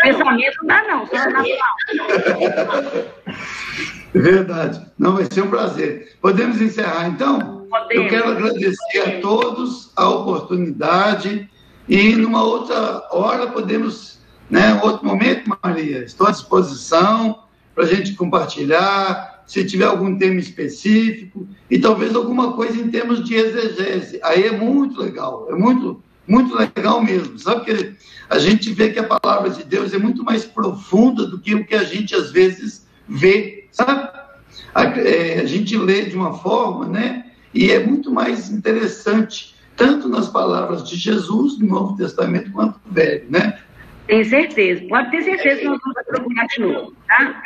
Pensamento não dá, não, só na Verdade. Não, vai ser um prazer. Podemos encerrar, então? Podemos. Eu quero agradecer a todos a oportunidade e numa outra hora podemos, né, outro momento, Maria, estou à disposição para a gente compartilhar, se tiver algum tema específico e talvez alguma coisa em termos de exegese. Aí é muito legal, é muito muito legal mesmo. Sabe que a gente vê que a palavra de Deus é muito mais profunda do que o que a gente às vezes vê, sabe? A, é, a gente lê de uma forma, né? E é muito mais interessante tanto nas palavras de Jesus no Novo Testamento quanto no Velho, né? Tenho certeza. Pode ter certeza que nós vamos procurar de novo, tá?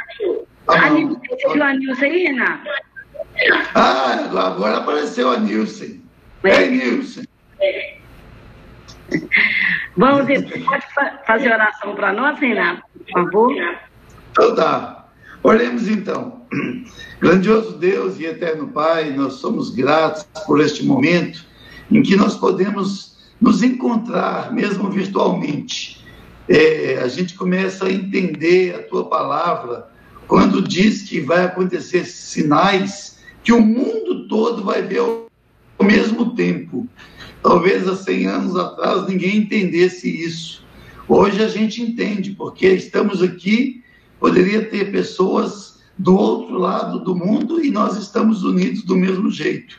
Ah, Anilson, você viu a Nilson aí, Renato? Ah, agora apareceu a Nilson. É, Nilson. Vamos, pode fazer oração para nós, Renato, por favor? Então tá. Oremos então. Grandioso Deus e eterno Pai, nós somos gratos por este momento em que nós podemos nos encontrar, mesmo virtualmente. É, a gente começa a entender a tua palavra quando diz que vai acontecer sinais que o mundo todo vai ver ao mesmo tempo. Talvez há 100 anos atrás ninguém entendesse isso. Hoje a gente entende, porque estamos aqui, poderia ter pessoas do outro lado do mundo e nós estamos unidos do mesmo jeito.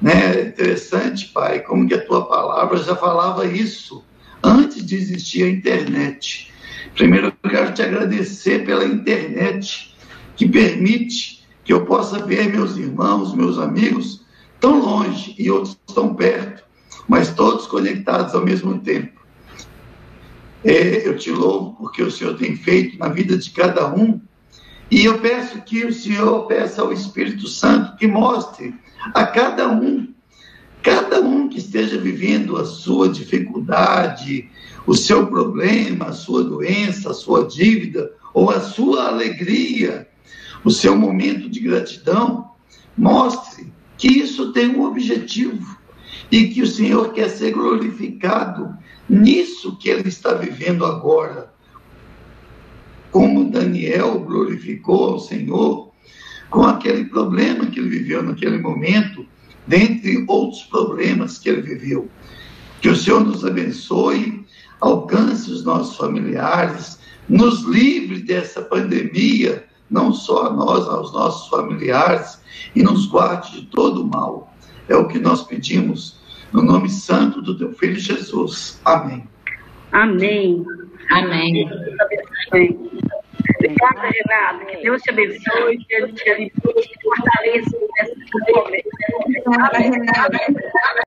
Né? Interessante, pai, como que a tua palavra já falava isso antes de existir a internet. Primeiro, eu quero te agradecer pela internet, que permite que eu possa ver meus irmãos, meus amigos, tão longe e outros tão perto, mas todos conectados ao mesmo tempo. É, eu te louvo porque o Senhor tem feito na vida de cada um, e eu peço que o Senhor peça ao Espírito Santo que mostre a cada um, cada um que esteja vivendo a sua dificuldade, o seu problema, a sua doença, a sua dívida ou a sua alegria, o seu momento de gratidão, mostre que isso tem um objetivo e que o Senhor quer ser glorificado nisso que ele está vivendo agora. Como Daniel glorificou ao Senhor com aquele problema que ele viveu naquele momento, dentre outros problemas que ele viveu. Que o Senhor nos abençoe, alcance os nossos familiares, nos livre dessa pandemia, não só a nós, aos nossos familiares, e nos guarde de todo o mal. É o que nós pedimos no nome santo do teu filho Jesus. Amém. Amém. Amém. Obrigada, Renata. Que Deus te abençoe, que Deus te fortaleça nessa momento. Obrigada, Renata.